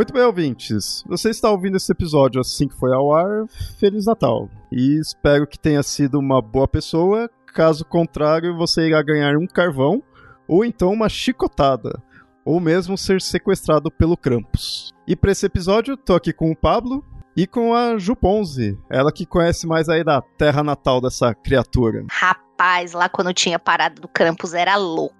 Muito bem, ouvintes. Você está ouvindo esse episódio assim que foi ao ar. Feliz Natal. E espero que tenha sido uma boa pessoa. Caso contrário, você irá ganhar um carvão ou então uma chicotada. Ou mesmo ser sequestrado pelo Krampus. E para esse episódio, tô aqui com o Pablo e com a Ju Ponzi, ela que conhece mais aí da terra natal dessa criatura. Rapaz rapaz, lá quando tinha parada do Krampus era louco.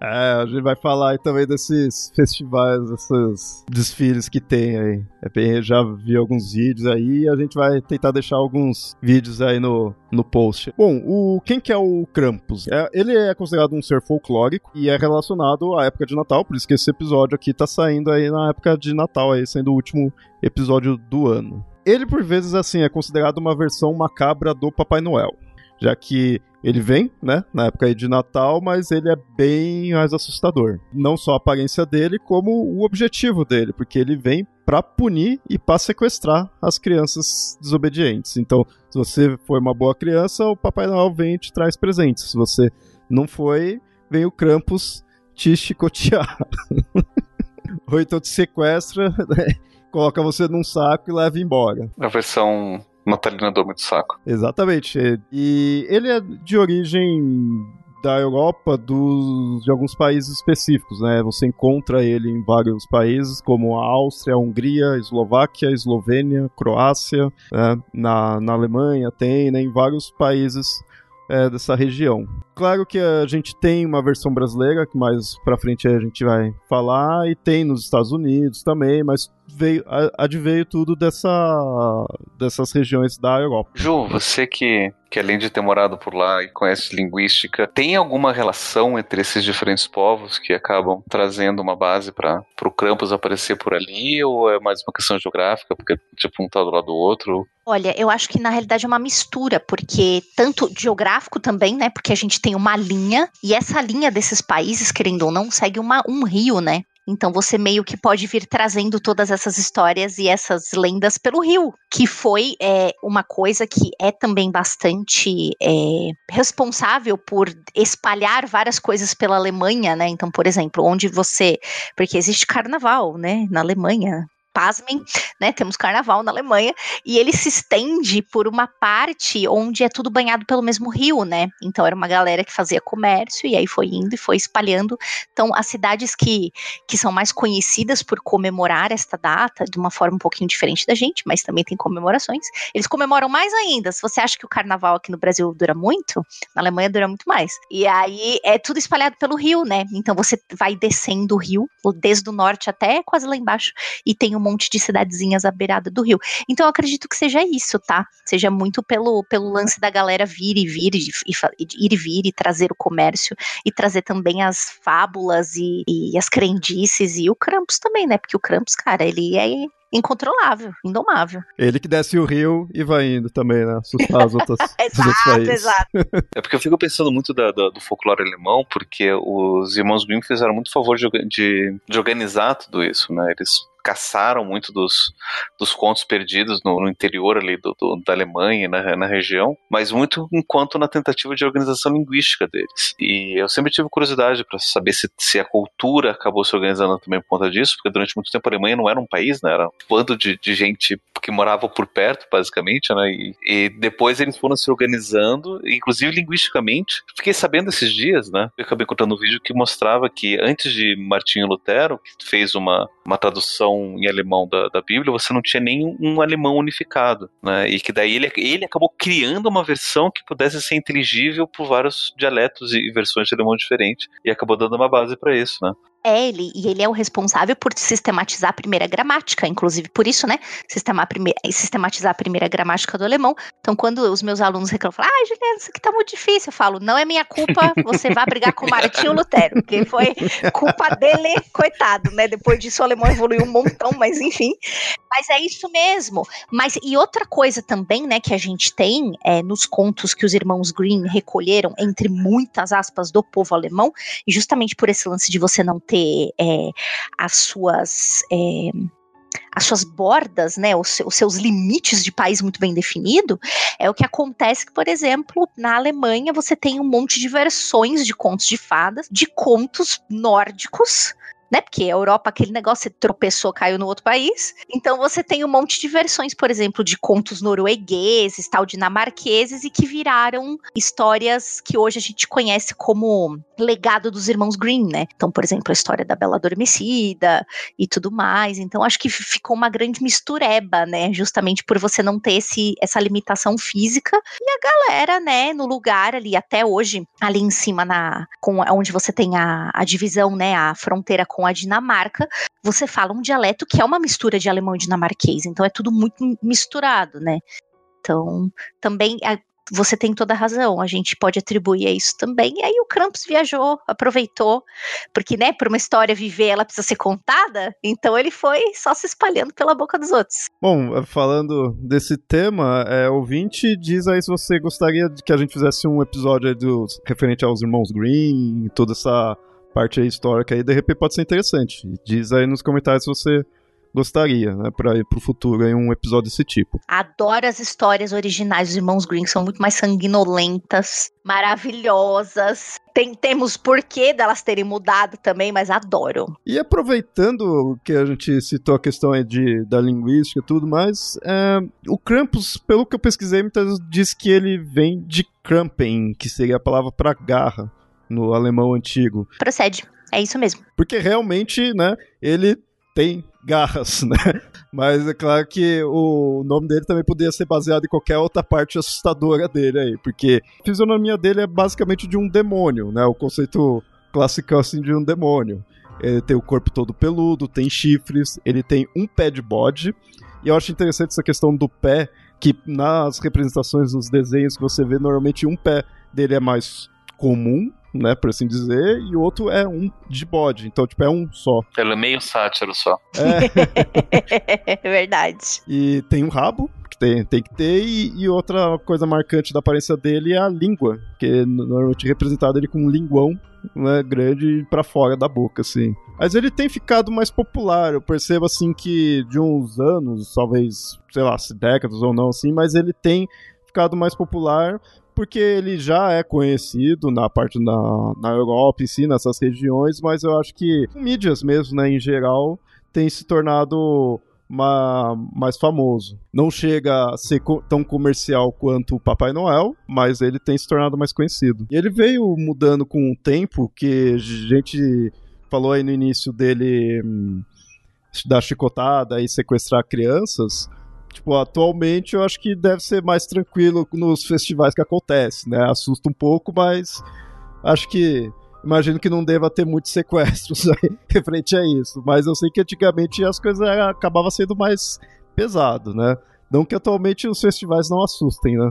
É, a gente vai falar aí também desses festivais, desses desfiles que tem aí. É bem, já vi alguns vídeos aí e a gente vai tentar deixar alguns vídeos aí no, no post. Bom, o, quem que é o Krampus? É, ele é considerado um ser folclórico e é relacionado à época de Natal, por isso que esse episódio aqui tá saindo aí na época de Natal, aí sendo o último episódio do ano. Ele, por vezes, assim, é considerado uma versão macabra do Papai Noel já que ele vem, né, na época de Natal, mas ele é bem mais assustador. Não só a aparência dele, como o objetivo dele, porque ele vem para punir e para sequestrar as crianças desobedientes. Então, se você foi uma boa criança, o Papai Noel vem e te traz presentes. Se você não foi, vem o Krampus te chicotear. Ou então te sequestra, né, coloca você num saco e leva embora. A versão Natalina deu muito saco. Exatamente. E ele é de origem da Europa dos, de alguns países específicos, né? Você encontra ele em vários países, como a Áustria, a Hungria, a Eslováquia, a Eslovênia, Croácia, né? na, na Alemanha tem, né? em vários países é, dessa região. Claro que a gente tem uma versão brasileira, que mais pra frente a gente vai falar, e tem nos Estados Unidos também, mas veio, adveio tudo dessa, dessas regiões da Europa. Ju, você que, que além de ter morado por lá e conhece linguística, tem alguma relação entre esses diferentes povos que acabam trazendo uma base para o Krampus aparecer por ali, ou é mais uma questão geográfica, porque tipo um tá do lado do outro? Olha, eu acho que na realidade é uma mistura, porque tanto geográfico também, né? Porque a gente tem uma linha, e essa linha desses países, querendo ou não, segue uma, um rio, né? Então você meio que pode vir trazendo todas essas histórias e essas lendas pelo rio, que foi é, uma coisa que é também bastante é, responsável por espalhar várias coisas pela Alemanha, né? Então, por exemplo, onde você. Porque existe carnaval, né? Na Alemanha pasmem, né? Temos carnaval na Alemanha e ele se estende por uma parte onde é tudo banhado pelo mesmo rio, né? Então era uma galera que fazia comércio e aí foi indo e foi espalhando. Então as cidades que, que são mais conhecidas por comemorar esta data de uma forma um pouquinho diferente da gente, mas também tem comemorações. Eles comemoram mais ainda. Se você acha que o carnaval aqui no Brasil dura muito, na Alemanha dura muito mais. E aí é tudo espalhado pelo rio, né? Então você vai descendo o rio, desde o norte até quase lá embaixo, e tem um monte de cidadezinhas à beirada do rio. Então eu acredito que seja isso, tá? Seja muito pelo, pelo lance da galera vir e vir e, e ir e vir e trazer o comércio e trazer também as fábulas e, e as crendices e o Krampus também, né? Porque o Krampus, cara, ele é incontrolável, indomável. Ele que desce o rio e vai indo também, né? Assustar as outras, exato, os países. Exato. É porque eu fico pensando muito da, da, do folclore alemão, porque os irmãos Grimm fizeram muito favor de, de, de organizar tudo isso, né? Eles caçaram muito dos, dos contos perdidos no, no interior ali do, do, da Alemanha, na, na região, mas muito enquanto na tentativa de organização linguística deles. E eu sempre tive curiosidade para saber se, se a cultura acabou se organizando também por conta disso, porque durante muito tempo a Alemanha não era um país, né? Era um bando de, de gente que morava por perto, basicamente, né? E, e depois eles foram se organizando, inclusive linguisticamente. Fiquei sabendo esses dias, né? Eu acabei encontrando um vídeo que mostrava que antes de Martinho Lutero, que fez uma, uma tradução em alemão da, da Bíblia, você não tinha nem um alemão unificado, né? E que daí ele, ele acabou criando uma versão que pudesse ser inteligível por vários dialetos e versões de alemão diferentes e acabou dando uma base para isso, né? É ele, e ele é o responsável por sistematizar a primeira gramática, inclusive por isso, né? Sistematizar a primeira gramática do alemão. Então, quando os meus alunos reclamam, falam, ah, Juliana, isso aqui tá muito difícil, eu falo, não é minha culpa, você vai brigar com Martinho Lutero, porque foi culpa dele, coitado, né? Depois disso o alemão evoluiu um montão, mas enfim. Mas é isso mesmo. Mas e outra coisa também, né, que a gente tem é, nos contos que os irmãos Green recolheram, entre muitas aspas, do povo alemão, e justamente por esse lance de você não ter é, as suas. É, as suas bordas, né, os, os, seus limites de país muito bem definido, é o que acontece que, por exemplo, na Alemanha você tem um monte de versões de contos de fadas, de contos nórdicos, né? Porque a Europa, aquele negócio, você tropeçou, caiu no outro país. Então você tem um monte de versões, por exemplo, de contos noruegueses, tal, dinamarqueses, e que viraram histórias que hoje a gente conhece como legado dos irmãos Green, né? Então, por exemplo, a história da Bela Adormecida e tudo mais. Então, acho que ficou uma grande mistureba, né? Justamente por você não ter esse, essa limitação física. E a galera, né, no lugar ali, até hoje, ali em cima, na, com, onde você tem a, a divisão, né, a fronteira com com a Dinamarca, você fala um dialeto que é uma mistura de alemão e dinamarquês, então é tudo muito misturado, né? Então, também você tem toda a razão, a gente pode atribuir a isso também. E aí o Krampus viajou, aproveitou, porque, né, para uma história viver, ela precisa ser contada, então ele foi só se espalhando pela boca dos outros. Bom, falando desse tema, é, ouvinte, diz aí se você gostaria de que a gente fizesse um episódio dos, referente aos irmãos Green, toda essa parte histórica aí, de repente pode ser interessante. Diz aí nos comentários se você gostaria, né, para o futuro em um episódio desse tipo. Adoro as histórias originais dos Irmãos Green, são muito mais sanguinolentas, maravilhosas. Tem, temos porquê delas terem mudado também, mas adoro. E aproveitando que a gente citou a questão de, da linguística e tudo mais, é, o Krampus, pelo que eu pesquisei, muitas vezes diz que ele vem de Krampen, que seria a palavra para garra no alemão antigo. Procede. É isso mesmo. Porque realmente, né, ele tem garras, né? Mas é claro que o nome dele também poderia ser baseado em qualquer outra parte assustadora dele aí, porque a fisionomia dele é basicamente de um demônio, né? O conceito clássico assim de um demônio. Ele tem o corpo todo peludo, tem chifres, ele tem um pé de bode. E eu acho interessante essa questão do pé, que nas representações, nos desenhos que você vê, normalmente um pé dele é mais comum, né, por assim dizer, e o outro é um de bode, então, tipo, é um só. Ele é meio sátiro só. É. é verdade. E tem um rabo, que tem, tem que ter, e, e, outra coisa marcante da aparência dele é a língua, que é normalmente representado ele com um linguão, né, grande para fora da boca, assim. Mas ele tem ficado mais popular, eu percebo, assim, que de uns anos, talvez, sei lá, décadas ou não, assim, mas ele tem ficado mais popular porque ele já é conhecido na parte na, na Europa em si, nessas regiões, mas eu acho que mídias mesmo, né, em geral, tem se tornado mais famoso. Não chega a ser co tão comercial quanto o Papai Noel, mas ele tem se tornado mais conhecido. E ele veio mudando com o tempo, que a gente falou aí no início dele hum, da chicotada e sequestrar crianças. Tipo, atualmente eu acho que deve ser mais tranquilo nos festivais que acontece, né? Assusta um pouco, mas acho que imagino que não deva ter muitos sequestros aí referente a isso. Mas eu sei que antigamente as coisas acabavam sendo mais pesado, né? Não que atualmente os festivais não assustem, né?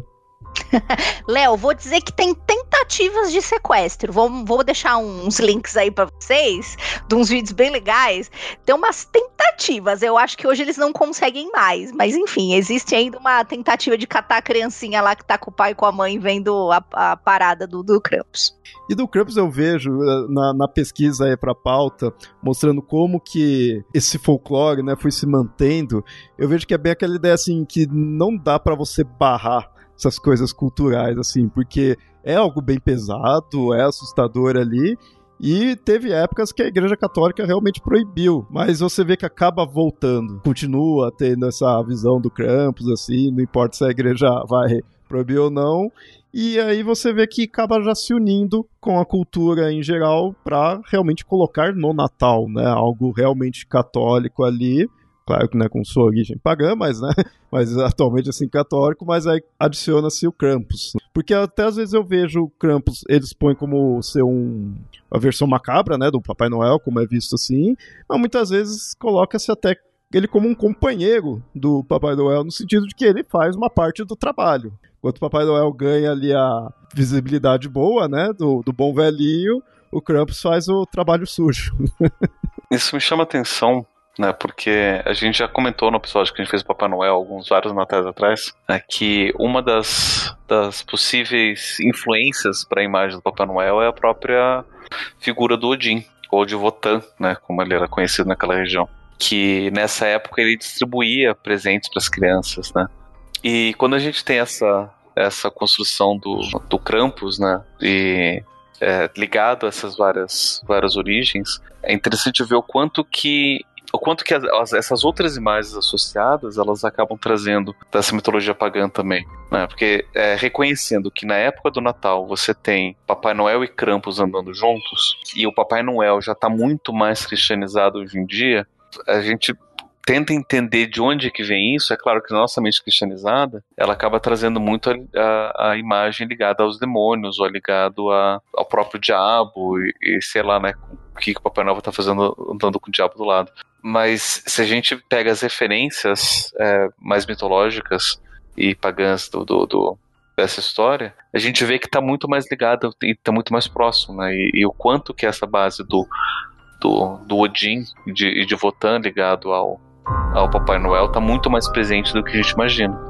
Léo, vou dizer que tem tentativas de sequestro. Vou, vou deixar uns links aí para vocês, de uns vídeos bem legais. Tem umas tentativas. Eu acho que hoje eles não conseguem mais. Mas enfim, existe ainda uma tentativa de catar a criancinha lá que tá com o pai e com a mãe vendo a, a parada do, do Krampus. E do Krampus eu vejo eh, na, na pesquisa aí pra pauta, mostrando como que esse folclore né, foi se mantendo. Eu vejo que é bem aquela ideia assim que não dá para você barrar essas coisas culturais, assim, porque é algo bem pesado, é assustador ali. E teve épocas que a Igreja Católica realmente proibiu, mas você vê que acaba voltando. Continua tendo essa visão do Krampus, assim, não importa se a igreja vai proibir ou não. E aí você vê que acaba já se unindo com a cultura em geral para realmente colocar no Natal, né? Algo realmente católico ali claro que não é com sua origem pagã, mas, né, mas atualmente assim católico, mas aí adiciona-se o Krampus. Porque até às vezes eu vejo o Krampus, eles põem como ser um a versão macabra, né, do Papai Noel, como é visto assim, mas muitas vezes coloca-se até ele como um companheiro do Papai Noel, no sentido de que ele faz uma parte do trabalho. Enquanto o Papai Noel ganha ali a visibilidade boa, né, do, do bom velhinho, o Krampus faz o trabalho sujo. Isso me chama atenção, né, porque a gente já comentou no episódio que a gente fez Papai Noel alguns vários natais atrás, né, que uma das, das possíveis influências para a imagem do Papai Noel é a própria figura do Odin, ou de Votan, né, como ele era conhecido naquela região que nessa época ele distribuía presentes para as crianças, né? E quando a gente tem essa, essa construção do, do Krampus, né? E é, ligado a essas várias, várias origens, é interessante ver o quanto que o quanto que as, essas outras imagens associadas elas acabam trazendo dessa mitologia pagã também, né? Porque é, reconhecendo que na época do Natal você tem Papai Noel e Krampus andando juntos e o Papai Noel já está muito mais cristianizado hoje em dia, a gente tenta entender de onde que vem isso, é claro que a nossa mente cristianizada, ela acaba trazendo muito a, a, a imagem ligada aos demônios, ou ligado a, ao próprio diabo, e, e, sei lá, né, o que, que o Papai Noel está fazendo andando com o diabo do lado. Mas se a gente pega as referências é, mais mitológicas e pagãs do, do, do, dessa história, a gente vê que está muito mais ligado e está muito mais próximo, né, e, e o quanto que essa base do do, do Odin e de, de Votan ligado ao, ao Papai Noel está muito mais presente do que a gente imagina.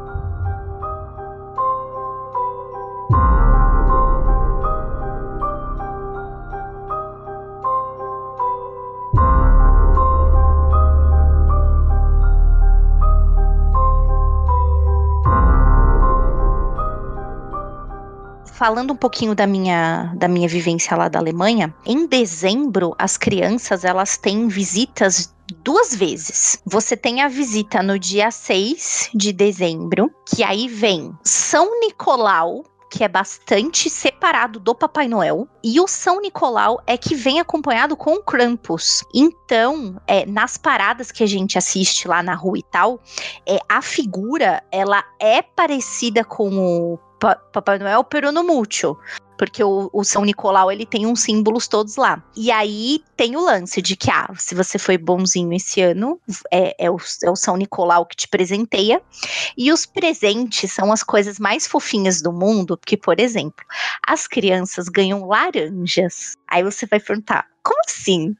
Falando um pouquinho da minha, da minha vivência lá da Alemanha, em dezembro as crianças elas têm visitas duas vezes. Você tem a visita no dia 6 de dezembro, que aí vem São Nicolau, que é bastante separado do Papai Noel, e o São Nicolau é que vem acompanhado com o Krampus. Então, é, nas paradas que a gente assiste lá na rua e tal, é, a figura ela é parecida com o Papai Noel no mútil. Porque o, o, São Nicolau, ele tem uns símbolos todos lá. E aí tem o lance de que, ah, se você foi bonzinho esse ano, é, é, o, é o São Nicolau que te presenteia. E os presentes são as coisas mais fofinhas do mundo, porque, por exemplo, as crianças ganham laranjas. Aí você vai perguntar, como assim?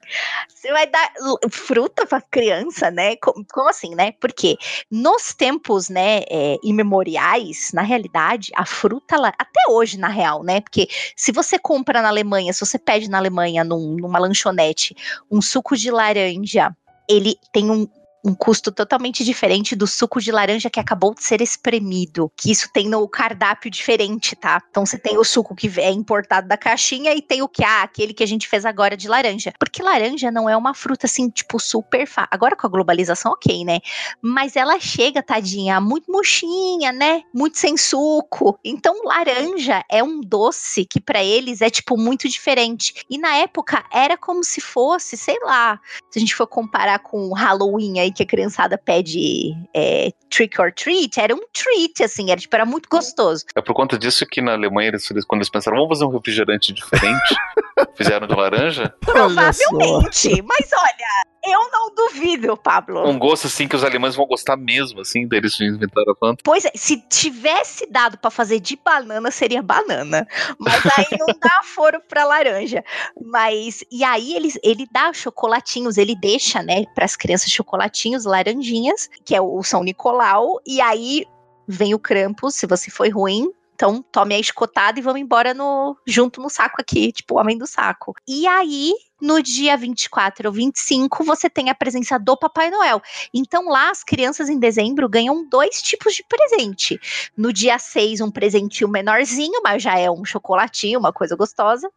Você vai dar fruta para criança, né? Como, como, assim, né? Porque nos tempos, né, é, imemoriais, na realidade, a fruta, até hoje, na real, né? Porque se você compra na Alemanha, se você pede na Alemanha, num, numa lanchonete, um suco de laranja, ele tem um, um custo totalmente diferente do suco de laranja que acabou de ser espremido, que isso tem no cardápio diferente, tá? Então você tem o suco que é importado da caixinha e tem o que ah, aquele que a gente fez agora de laranja. Porque laranja não é uma fruta assim, tipo super fácil. Agora com a globalização, OK, né? Mas ela chega, tadinha, muito murchinha, né? Muito sem suco. Então laranja é um doce que para eles é tipo muito diferente. E na época era como se fosse, sei lá, se a gente for comparar com Halloween aí que a criançada pede é, trick or treat, era um treat, assim, era, tipo, era muito gostoso. É por conta disso que na Alemanha, eles, quando eles pensaram, vamos fazer um refrigerante diferente, fizeram de laranja? Provavelmente, mas olha, eu não duvido, Pablo. Um gosto assim que os alemães vão gostar mesmo, assim, deles inventaram a Fanta. Pois é, se tivesse dado para fazer de banana, seria banana. Mas aí não dá foro para laranja. Mas e aí ele, ele dá chocolatinhos, ele deixa, né, para as crianças chocolatinhos, laranjinhas, que é o São Nicolau, e aí vem o Krampus, se você foi ruim, então, tome a escotada e vamos embora no junto no saco aqui, tipo o homem do saco. E aí, no dia 24 ou 25, você tem a presença do Papai Noel. Então, lá, as crianças em dezembro ganham dois tipos de presente. No dia 6, um presentinho menorzinho, mas já é um chocolatinho, uma coisa gostosa.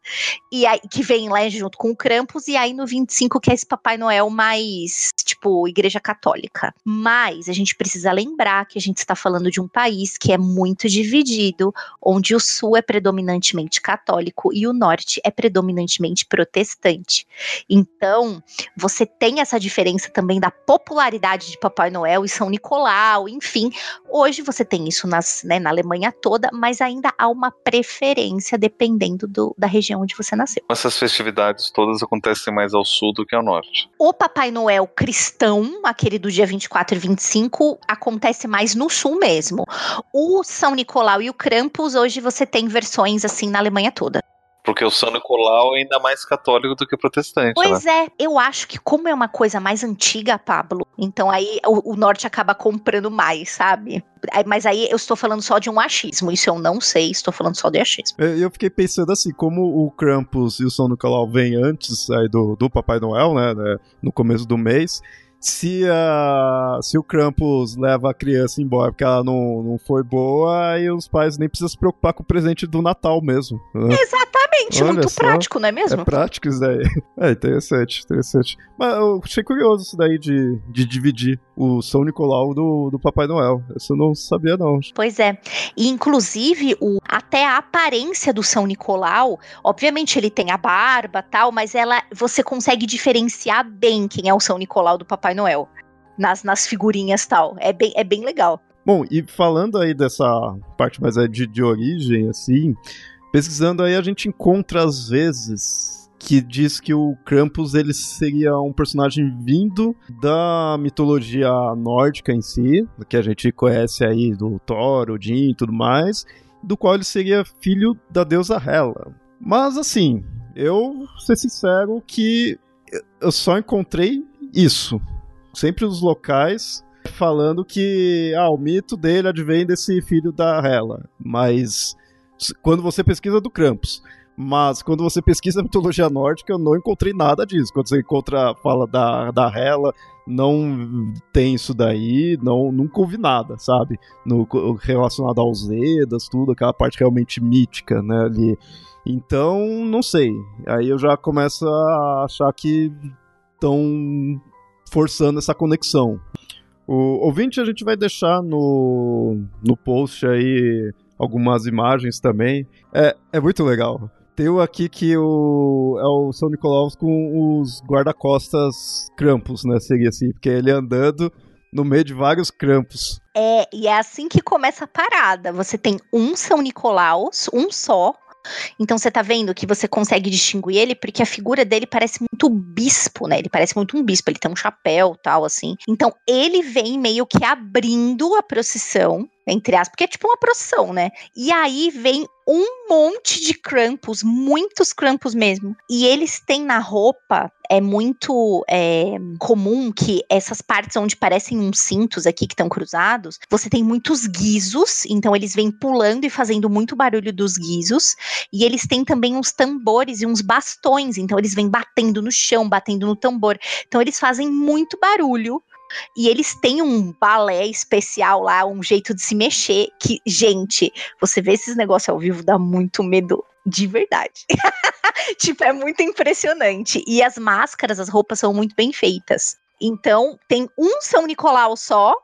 E aí, que vem lá junto com o Krampus. E aí, no 25, que é esse Papai Noel mais, tipo, igreja católica. Mas, a gente precisa lembrar que a gente está falando de um país que é muito dividido, onde o sul é predominantemente católico e o norte é predominantemente protestante. Oriente. Então, você tem essa diferença também da popularidade de Papai Noel e São Nicolau, enfim. Hoje você tem isso nas, né, na Alemanha toda, mas ainda há uma preferência dependendo do, da região onde você nasceu. Essas festividades todas acontecem mais ao sul do que ao norte. O Papai Noel cristão, aquele do dia 24 e 25, acontece mais no sul mesmo. O São Nicolau e o Krampus, hoje você tem versões assim na Alemanha toda. Porque o São Nicolau é ainda mais católico do que protestante. Pois né? é, eu acho que como é uma coisa mais antiga, Pablo, então aí o, o, norte acaba comprando mais, sabe? Mas aí eu estou falando só de um achismo, isso eu não sei, estou falando só de achismo. Eu, eu fiquei pensando assim, como o Krampus e o São Nicolau vêm antes aí do, do Papai Noel, né, né, no começo do mês, se, a, se o Krampus leva a criança embora porque ela não, não foi boa, aí os pais nem precisam se preocupar com o presente do Natal mesmo. Né? Exatamente, Olha muito só, prático, não é mesmo? É prático isso daí. É interessante, interessante. Mas eu achei curioso isso daí de, de dividir o São Nicolau do, do Papai Noel. Isso eu não sabia, não. Pois é. E, inclusive, o, até a aparência do São Nicolau, obviamente ele tem a barba tal, mas ela você consegue diferenciar bem quem é o São Nicolau do Papai Noel. Nas, nas figurinhas tal. É bem, é bem legal. Bom, e falando aí dessa parte mais de, de origem, assim, pesquisando aí a gente encontra às vezes que diz que o Krampus ele seria um personagem vindo da mitologia nórdica em si, que a gente conhece aí do Thor, Odin e tudo mais, do qual ele seria filho da deusa Hela. Mas assim, eu ser sincero que eu só encontrei isso. Sempre os locais falando que ah, o mito dele advém desse filho da Hela, mas quando você pesquisa do Krampus, mas quando você pesquisa a mitologia nórdica, eu não encontrei nada disso. Quando você encontra, fala da, da Hela, não tem isso daí, não, nunca ouvi nada, sabe? No, relacionado aos Edas, tudo, aquela parte realmente mítica, né, ali. Então, não sei. Aí eu já começo a achar que estão forçando essa conexão. O ouvinte a gente vai deixar no, no post aí algumas imagens também. É, é muito legal. Tem o aqui que o, é o São Nicolau com os guarda-costas crampos, né? Seria assim, porque ele andando no meio de vários crampos. É, e é assim que começa a parada. Você tem um São Nicolaus, um só. Então você tá vendo que você consegue distinguir ele porque a figura dele parece muito bispo, né? Ele parece muito um bispo, ele tem um chapéu, tal assim. Então ele vem meio que abrindo a procissão entre aspas, porque é tipo uma procissão, né? E aí vem um monte de crampos, muitos crampos mesmo. E eles têm na roupa, é muito é, comum que essas partes onde parecem uns cintos aqui que estão cruzados, você tem muitos guizos, então eles vêm pulando e fazendo muito barulho dos guizos. E eles têm também uns tambores e uns bastões, então eles vêm batendo no chão, batendo no tambor. Então eles fazem muito barulho e eles têm um balé especial lá, um jeito de se mexer, que, gente, você vê esses negócios ao vivo, dá muito medo de verdade. tipo, é muito impressionante. E as máscaras, as roupas são muito bem feitas. Então, tem um São Nicolau só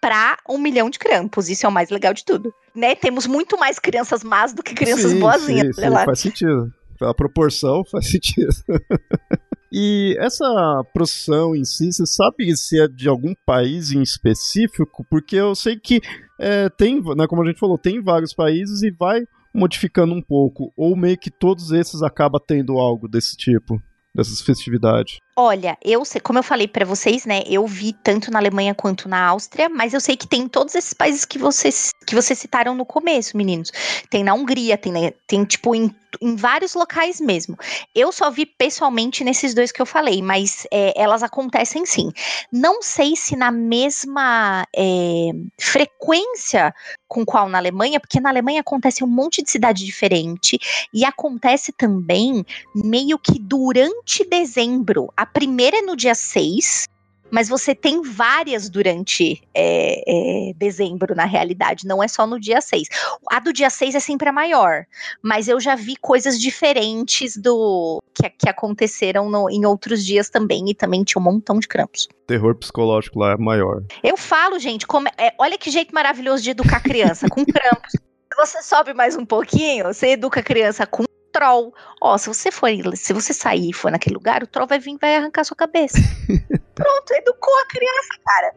para um milhão de crampos. Isso é o mais legal de tudo. Né? Temos muito mais crianças más do que crianças sim, boazinhas. Sim, sim, faz sentido. Pela proporção, faz sentido. E essa procissão em si, você sabe se é de algum país em específico? Porque eu sei que é, tem, né, como a gente falou, tem vários países e vai modificando um pouco. Ou meio que todos esses acabam tendo algo desse tipo, dessas festividades. Olha, eu como eu falei para vocês, né? Eu vi tanto na Alemanha quanto na Áustria, mas eu sei que tem todos esses países que vocês que vocês citaram no começo, meninos. Tem na Hungria, tem, né, tem tipo em, em vários locais mesmo. Eu só vi pessoalmente nesses dois que eu falei, mas é, elas acontecem sim. Não sei se na mesma é, frequência com qual na Alemanha, porque na Alemanha acontece um monte de cidade diferente e acontece também meio que durante dezembro. A primeira é no dia 6, mas você tem várias durante é, é, dezembro, na realidade, não é só no dia 6. A do dia 6 é sempre a maior, mas eu já vi coisas diferentes do que, que aconteceram no, em outros dias também, e também tinha um montão de crampos. Terror psicológico lá é maior. Eu falo, gente, como, é, olha que jeito maravilhoso de educar criança, com crampos. você sobe mais um pouquinho, você educa a criança com troll. Ó, se você for, se você sair e for naquele lugar, o troll vai vir e vai arrancar sua cabeça. Pronto, educou a criança, cara.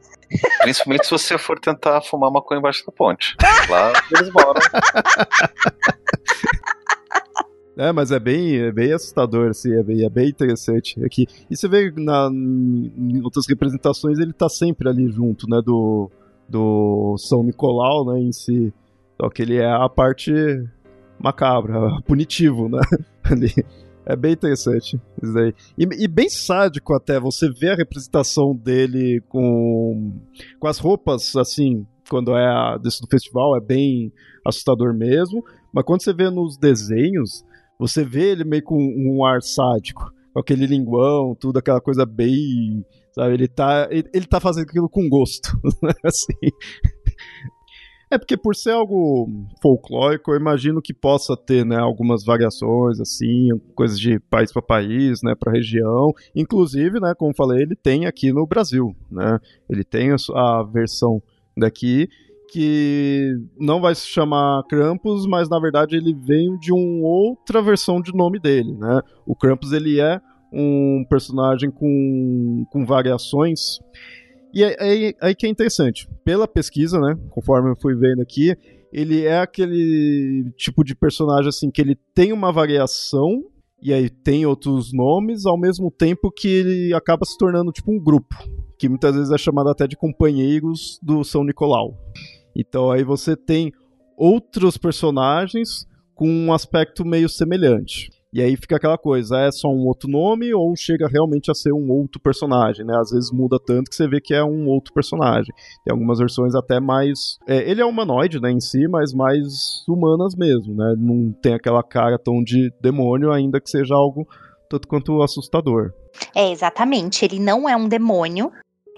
Principalmente se você for tentar fumar maconha embaixo da ponte. Lá eles moram. É, mas é bem, é bem assustador, assim, é bem, é bem interessante aqui. E você vê na, em outras representações, ele tá sempre ali junto, né, do, do São Nicolau, né, em si. Só que ele é a parte macabra, punitivo, né, ali. É bem interessante isso daí. E, e, bem sádico até, você vê a representação dele com, com as roupas, assim, quando é a, desse do festival, é bem assustador mesmo. Mas quando você vê nos desenhos, você vê ele meio com um ar sádico, aquele linguão, tudo, aquela coisa bem. Sabe, ele tá, ele, ele tá fazendo aquilo com gosto, né, assim. É porque por ser algo folclórico, eu imagino que possa ter, né, algumas variações assim, coisas de país para país, né, para região. Inclusive, né, como falei, ele tem aqui no Brasil, né? Ele tem a versão daqui que não vai se chamar Krampus, mas na verdade ele vem de uma outra versão de nome dele, né? O Krampus ele é um personagem com, com variações e aí, aí, aí que é interessante. Pela pesquisa, né, conforme eu fui vendo aqui, ele é aquele tipo de personagem assim que ele tem uma variação e aí tem outros nomes, ao mesmo tempo que ele acaba se tornando tipo um grupo, que muitas vezes é chamado até de companheiros do São Nicolau. Então aí você tem outros personagens com um aspecto meio semelhante. E aí fica aquela coisa, é só um outro nome ou chega realmente a ser um outro personagem, né? Às vezes muda tanto que você vê que é um outro personagem. Tem algumas versões até mais... É, ele é humanoide, né, em si, mas mais humanas mesmo, né? Não tem aquela cara tão de demônio, ainda que seja algo tanto quanto assustador. É, exatamente. Ele não é um demônio,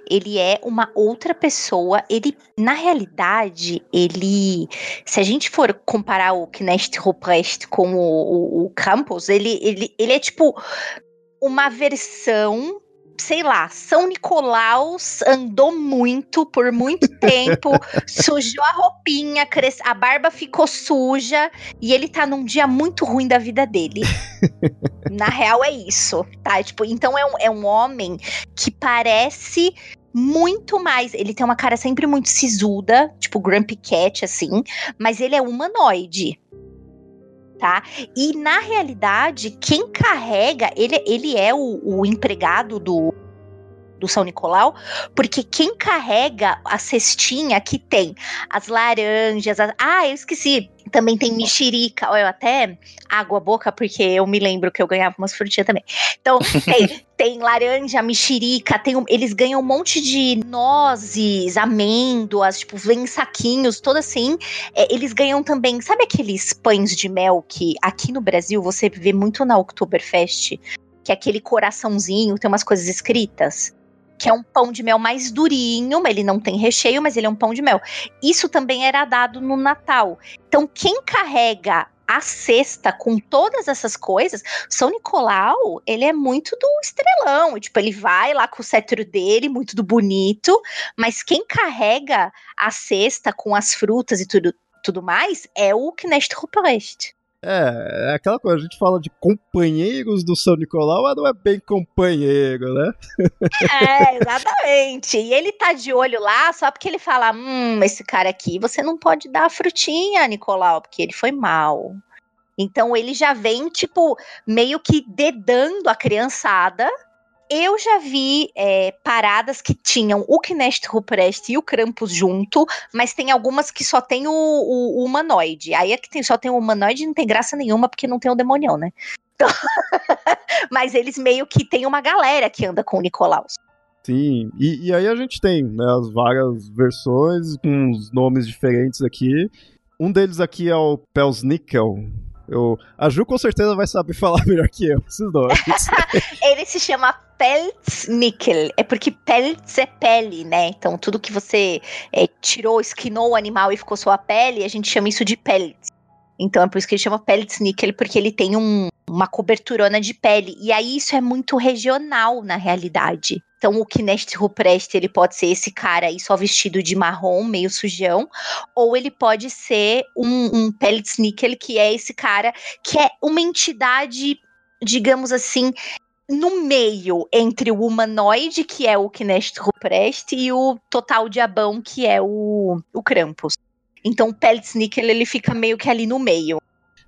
ele é uma outra pessoa. Ele, na realidade, ele. Se a gente for comparar o Knest Ruprecht com o, o, o Campos, ele, ele, ele é tipo uma versão sei lá, São Nicolaus andou muito por muito tempo, sujou a roupinha, a barba ficou suja e ele tá num dia muito ruim da vida dele. Na real é isso, tá? Tipo, então é um, é um homem que parece muito mais. Ele tem uma cara sempre muito sisuda, tipo Grumpy Cat, assim, mas ele é humanoide. Tá? E na realidade, quem carrega, ele, ele é o, o empregado do, do São Nicolau, porque quem carrega a cestinha que tem as laranjas, as, ah, eu esqueci, também tem mexerica, olha, até água a boca, porque eu me lembro que eu ganhava umas frutinhas também. Então, tem, tem laranja, mexerica, tem, eles ganham um monte de nozes, amêndoas, tipo, vem saquinhos, todo assim. É, eles ganham também, sabe aqueles pães de mel que aqui no Brasil você vê muito na Oktoberfest? Que é aquele coraçãozinho, tem umas coisas escritas que é um pão de mel mais durinho, ele não tem recheio, mas ele é um pão de mel. Isso também era dado no Natal. Então, quem carrega a cesta com todas essas coisas, São Nicolau, ele é muito do estrelão, tipo, ele vai lá com o cetro dele, muito do bonito, mas quem carrega a cesta com as frutas e tudo, tudo mais é o Knecht Ruprecht. É, é aquela coisa, a gente fala de companheiros do São Nicolau, mas não é bem companheiro, né? É, exatamente. E ele tá de olho lá só porque ele fala: hum, esse cara aqui, você não pode dar a frutinha, Nicolau, porque ele foi mal. Então ele já vem, tipo, meio que dedando a criançada eu já vi é, paradas que tinham o Knest Ruprecht e o Krampus junto, mas tem algumas que só tem o, o, o humanoide. Aí é que tem, só tem o humanoide não tem graça nenhuma porque não tem o demonião, né? Então... mas eles meio que tem uma galera que anda com o Nicolaus. Sim, e, e aí a gente tem né, as várias versões com os nomes diferentes aqui. Um deles aqui é o Pelsnickel, eu, a Ju com certeza vai saber falar melhor que eu esses nomes. Ele se chama Pelznickel. É porque pelz é pele, né? Então tudo que você é, tirou, esquinou o animal e ficou sua pele, a gente chama isso de pelz. Então é por isso que ele chama Pelznickel, porque ele tem um, uma coberturona de pele. E aí isso é muito regional na realidade. Então o Kinect Ruprest, ele pode ser esse cara aí só vestido de marrom, meio sujão, ou ele pode ser um, um Pelitsnickel, que é esse cara que é uma entidade, digamos assim, no meio entre o humanoide, que é o Kinect Ruprest, e o total diabão, que é o, o Krampus. Então o Pelitsnickel, ele fica meio que ali no meio.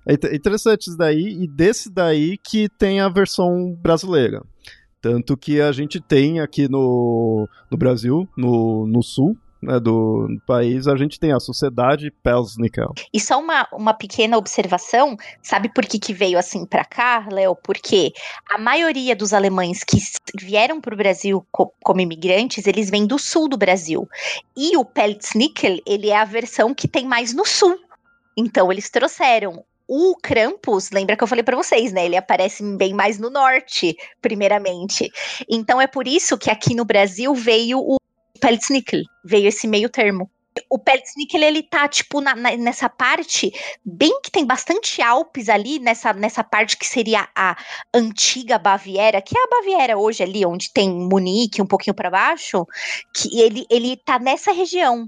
É interessante isso daí, e desse daí que tem a versão brasileira. Tanto que a gente tem aqui no, no Brasil, no, no sul, né, do, país, a gente tem a Sociedade Pelsnickel. E só uma, uma pequena observação, sabe por que, que veio assim para cá, Léo? Porque a maioria dos alemães que vieram para o Brasil co como imigrantes, eles vêm do sul do Brasil. E o Pelznickel, ele é a versão que tem mais no sul. Então, eles trouxeram o Krampus, lembra que eu falei para vocês, né? Ele aparece bem mais no norte, primeiramente. Então é por isso que aqui no Brasil veio o Peltznickel, veio esse meio termo. O Peltznickel, ele tá, tipo, na, na, nessa parte, bem que tem bastante Alpes ali, nessa, nessa parte que seria a antiga Baviera, que é a Baviera hoje ali, onde tem Munique, um pouquinho para baixo, que ele, ele tá nessa região.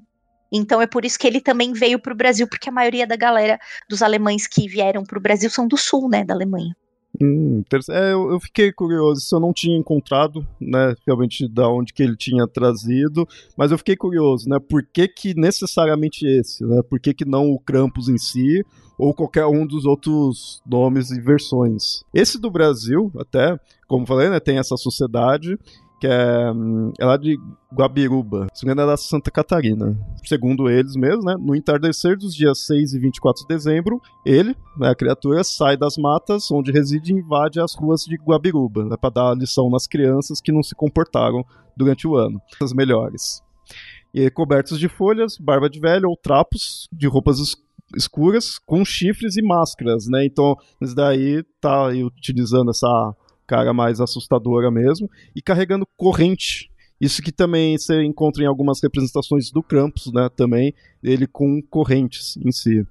Então é por isso que ele também veio para o Brasil, porque a maioria da galera dos alemães que vieram para o Brasil são do sul, né, da Alemanha. Hum, é, eu, fiquei curioso, se eu não tinha encontrado, né, realmente da onde que ele tinha trazido, mas eu fiquei curioso, né, por que que necessariamente esse, né, por que que não o Krampus em si, ou qualquer um dos outros nomes e versões. Esse do Brasil, até, como falei, né, tem essa sociedade, que é, hum, é lá de Guabiruba, se não engano é da Santa Catarina. Segundo eles mesmos, né, no entardecer dos dias 6 e 24 de dezembro, ele, né, a criatura, sai das matas onde reside e invade as ruas de Guabiruba, né, para dar lição nas crianças que não se comportaram durante o ano, as melhores. E cobertos de folhas, barba de velho ou trapos de roupas escuras com chifres e máscaras, né? Então, isso daí tá utilizando essa cara mais assustadora mesmo, e carregando corrente. Isso que também você encontra em algumas representações do Krampus, né, também, ele com correntes em si.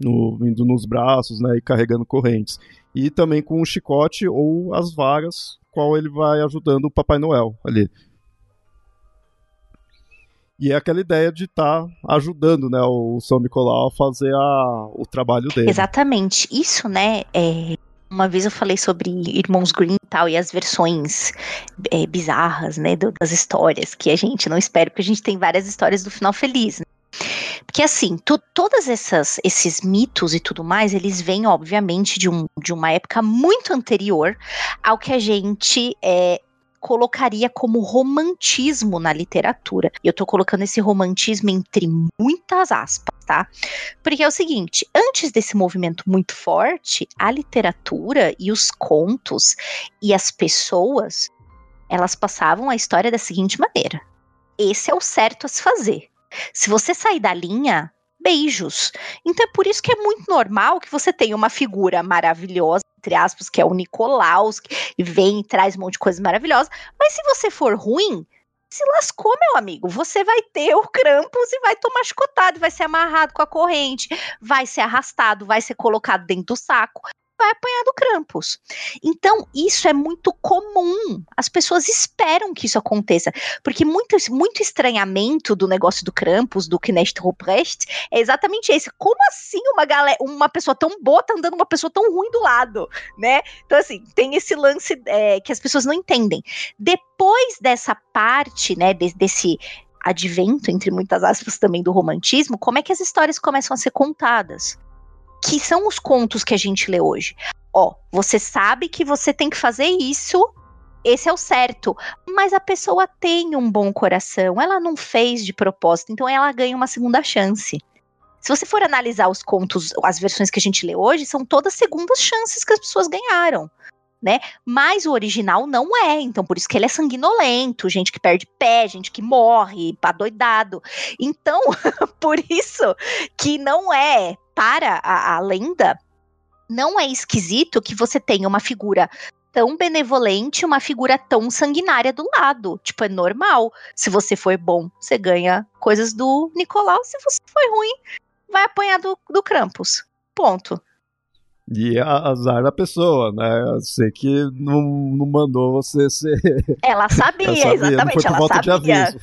No, indo nos braços, né, e carregando correntes. E também com o chicote ou as varas, qual ele vai ajudando o Papai Noel ali. E é aquela ideia de estar tá ajudando, né, o São Nicolau a fazer a, o trabalho dele. Exatamente. Isso, né, é, uma vez eu falei sobre Irmãos Green e tal, e as versões é, bizarras, né, das histórias, que a gente não espera, porque a gente tem várias histórias do final feliz, né? Porque assim, todas essas esses mitos e tudo mais, eles vêm obviamente de, um, de uma época muito anterior ao que a gente é, colocaria como romantismo na literatura. Eu tô colocando esse romantismo entre muitas aspas, tá? Porque é o seguinte, antes desse movimento muito forte, a literatura e os contos e as pessoas, elas passavam a história da seguinte maneira: esse é o certo a se fazer. Se você sair da linha, beijos. Então é por isso que é muito normal que você tenha uma figura maravilhosa entre aspas, que é o Nicolaus, que vem e traz um monte de coisas maravilhosas. Mas se você for ruim, se lascou, meu amigo. Você vai ter o Krampus e vai tomar chicotado, vai ser amarrado com a corrente, vai ser arrastado, vai ser colocado dentro do saco vai apanhar do Krampus. Então, isso é muito comum. As pessoas esperam que isso aconteça. Porque muito, muito estranhamento do negócio do Krampus, do Knecht Ruprecht, é exatamente esse. Como assim uma galera, uma pessoa tão boa tá andando uma pessoa tão ruim do lado, né? Então, assim, tem esse lance é, que as pessoas não entendem. Depois dessa parte, né, de, desse advento, entre muitas aspas, também do romantismo, como é que as histórias começam a ser contadas? Que são os contos que a gente lê hoje. Ó, você sabe que você tem que fazer isso, esse é o certo. Mas a pessoa tem um bom coração, ela não fez de propósito, então ela ganha uma segunda chance. Se você for analisar os contos, as versões que a gente lê hoje, são todas segundas chances que as pessoas ganharam. Né? Mas o original não é, então por isso que ele é sanguinolento, gente que perde pé, gente que morre, adoidado. Então, por isso que não é para a, a lenda, não é esquisito que você tenha uma figura tão benevolente, uma figura tão sanguinária do lado. Tipo, é normal. Se você for bom, você ganha coisas do Nicolau. Se você for ruim, vai apanhar do, do Krampus. Ponto. E azar da pessoa, né? Eu sei que não, não mandou você ser. Ela sabia, ela sabia exatamente. ela sabia.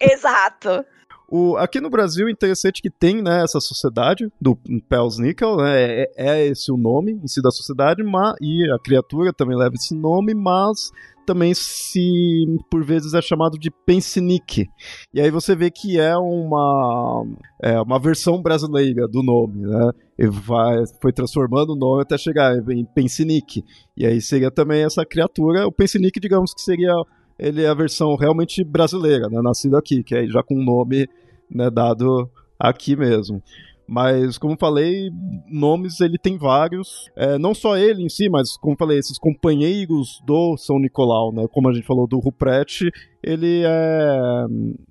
Exato. O, aqui no Brasil, interessante que tem né, essa sociedade do Pels Nickel, né, é, é, esse o nome em si da sociedade, mas, e a criatura também leva esse nome, mas também se por vezes é chamado de Pensinique. E aí você vê que é uma é uma versão brasileira do nome, né? E vai foi transformando o nome até chegar em Pensinique. E aí seria também essa criatura, o Pensinique, digamos que seria ele é a versão realmente brasileira, né, nascido aqui, que é já com o nome né, dado aqui mesmo. Mas, como falei, nomes ele tem vários. É, não só ele em si, mas, como falei, esses companheiros do São Nicolau, né? Como a gente falou do Ruprecht, ele é,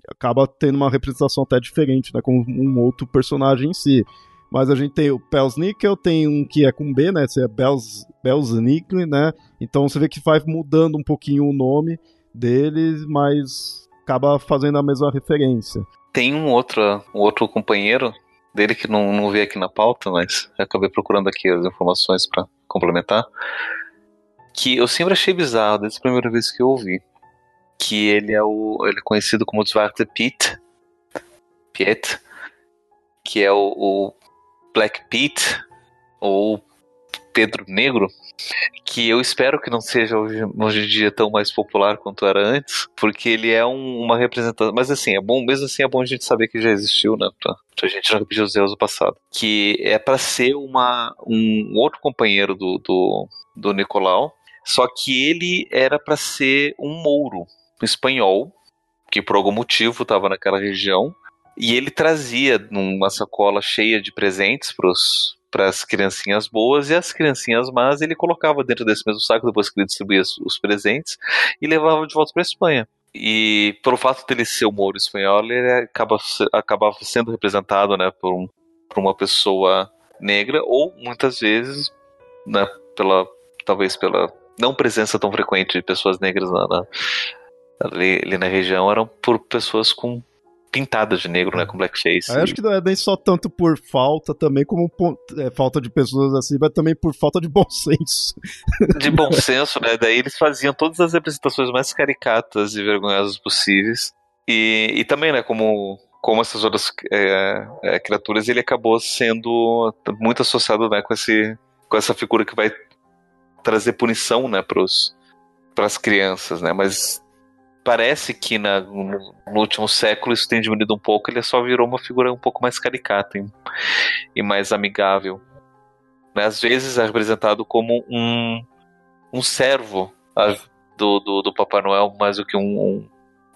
acaba tendo uma representação até diferente, né? Com um outro personagem em si. Mas a gente tem o Pelsnickel, tem um que é com B, né? Esse é Bels, Belsnickel, né? Então você vê que vai mudando um pouquinho o nome deles, mas acaba fazendo a mesma referência. Tem um outro, um outro companheiro dele que não, não vi aqui na pauta, mas acabei procurando aqui as informações para complementar. Que eu sempre achei bizarro desde a primeira vez que eu ouvi. Que ele é o. ele é conhecido como Zwarte Piet. Piet. Que é o, o Black Pete. Ou Pedro Negro, que eu espero que não seja hoje, hoje em dia tão mais popular quanto era antes, porque ele é um, uma representação. Mas assim, é bom, mesmo assim é bom a gente saber que já existiu, né? Pra, pra gente não repetir os erros do passado. Que é para ser uma, um outro companheiro do, do, do Nicolau, só que ele era para ser um mouro um espanhol, que por algum motivo estava naquela região, e ele trazia numa sacola cheia de presentes pros, para as criancinhas boas e as criancinhas más ele colocava dentro desse mesmo saco depois que ele distribuía os presentes e levava de volta para a Espanha. E pelo fato dele ser o Mouro espanhol, ele acaba, acabava sendo representado né, por, um, por uma pessoa negra ou muitas vezes né, pela talvez pela não presença tão frequente de pessoas negras na, na ali, ali na região eram por pessoas com pintada de negro, né, com blackface. Eu acho que não é nem só tanto por falta também, como é, falta de pessoas assim, mas também por falta de bom senso. De bom senso, né, daí eles faziam todas as representações mais caricatas e vergonhosas possíveis. E, e também, né, como como essas outras é, é, criaturas, ele acabou sendo muito associado né, com, esse, com essa figura que vai trazer punição né, para as crianças, né? Mas parece que na, no, no, último século isso tem diminuído um pouco, ele só virou uma figura um pouco mais caricata e, e mais amigável. Né? Às vezes é representado como um, um servo do, do, do Papai Noel mais do que um, um,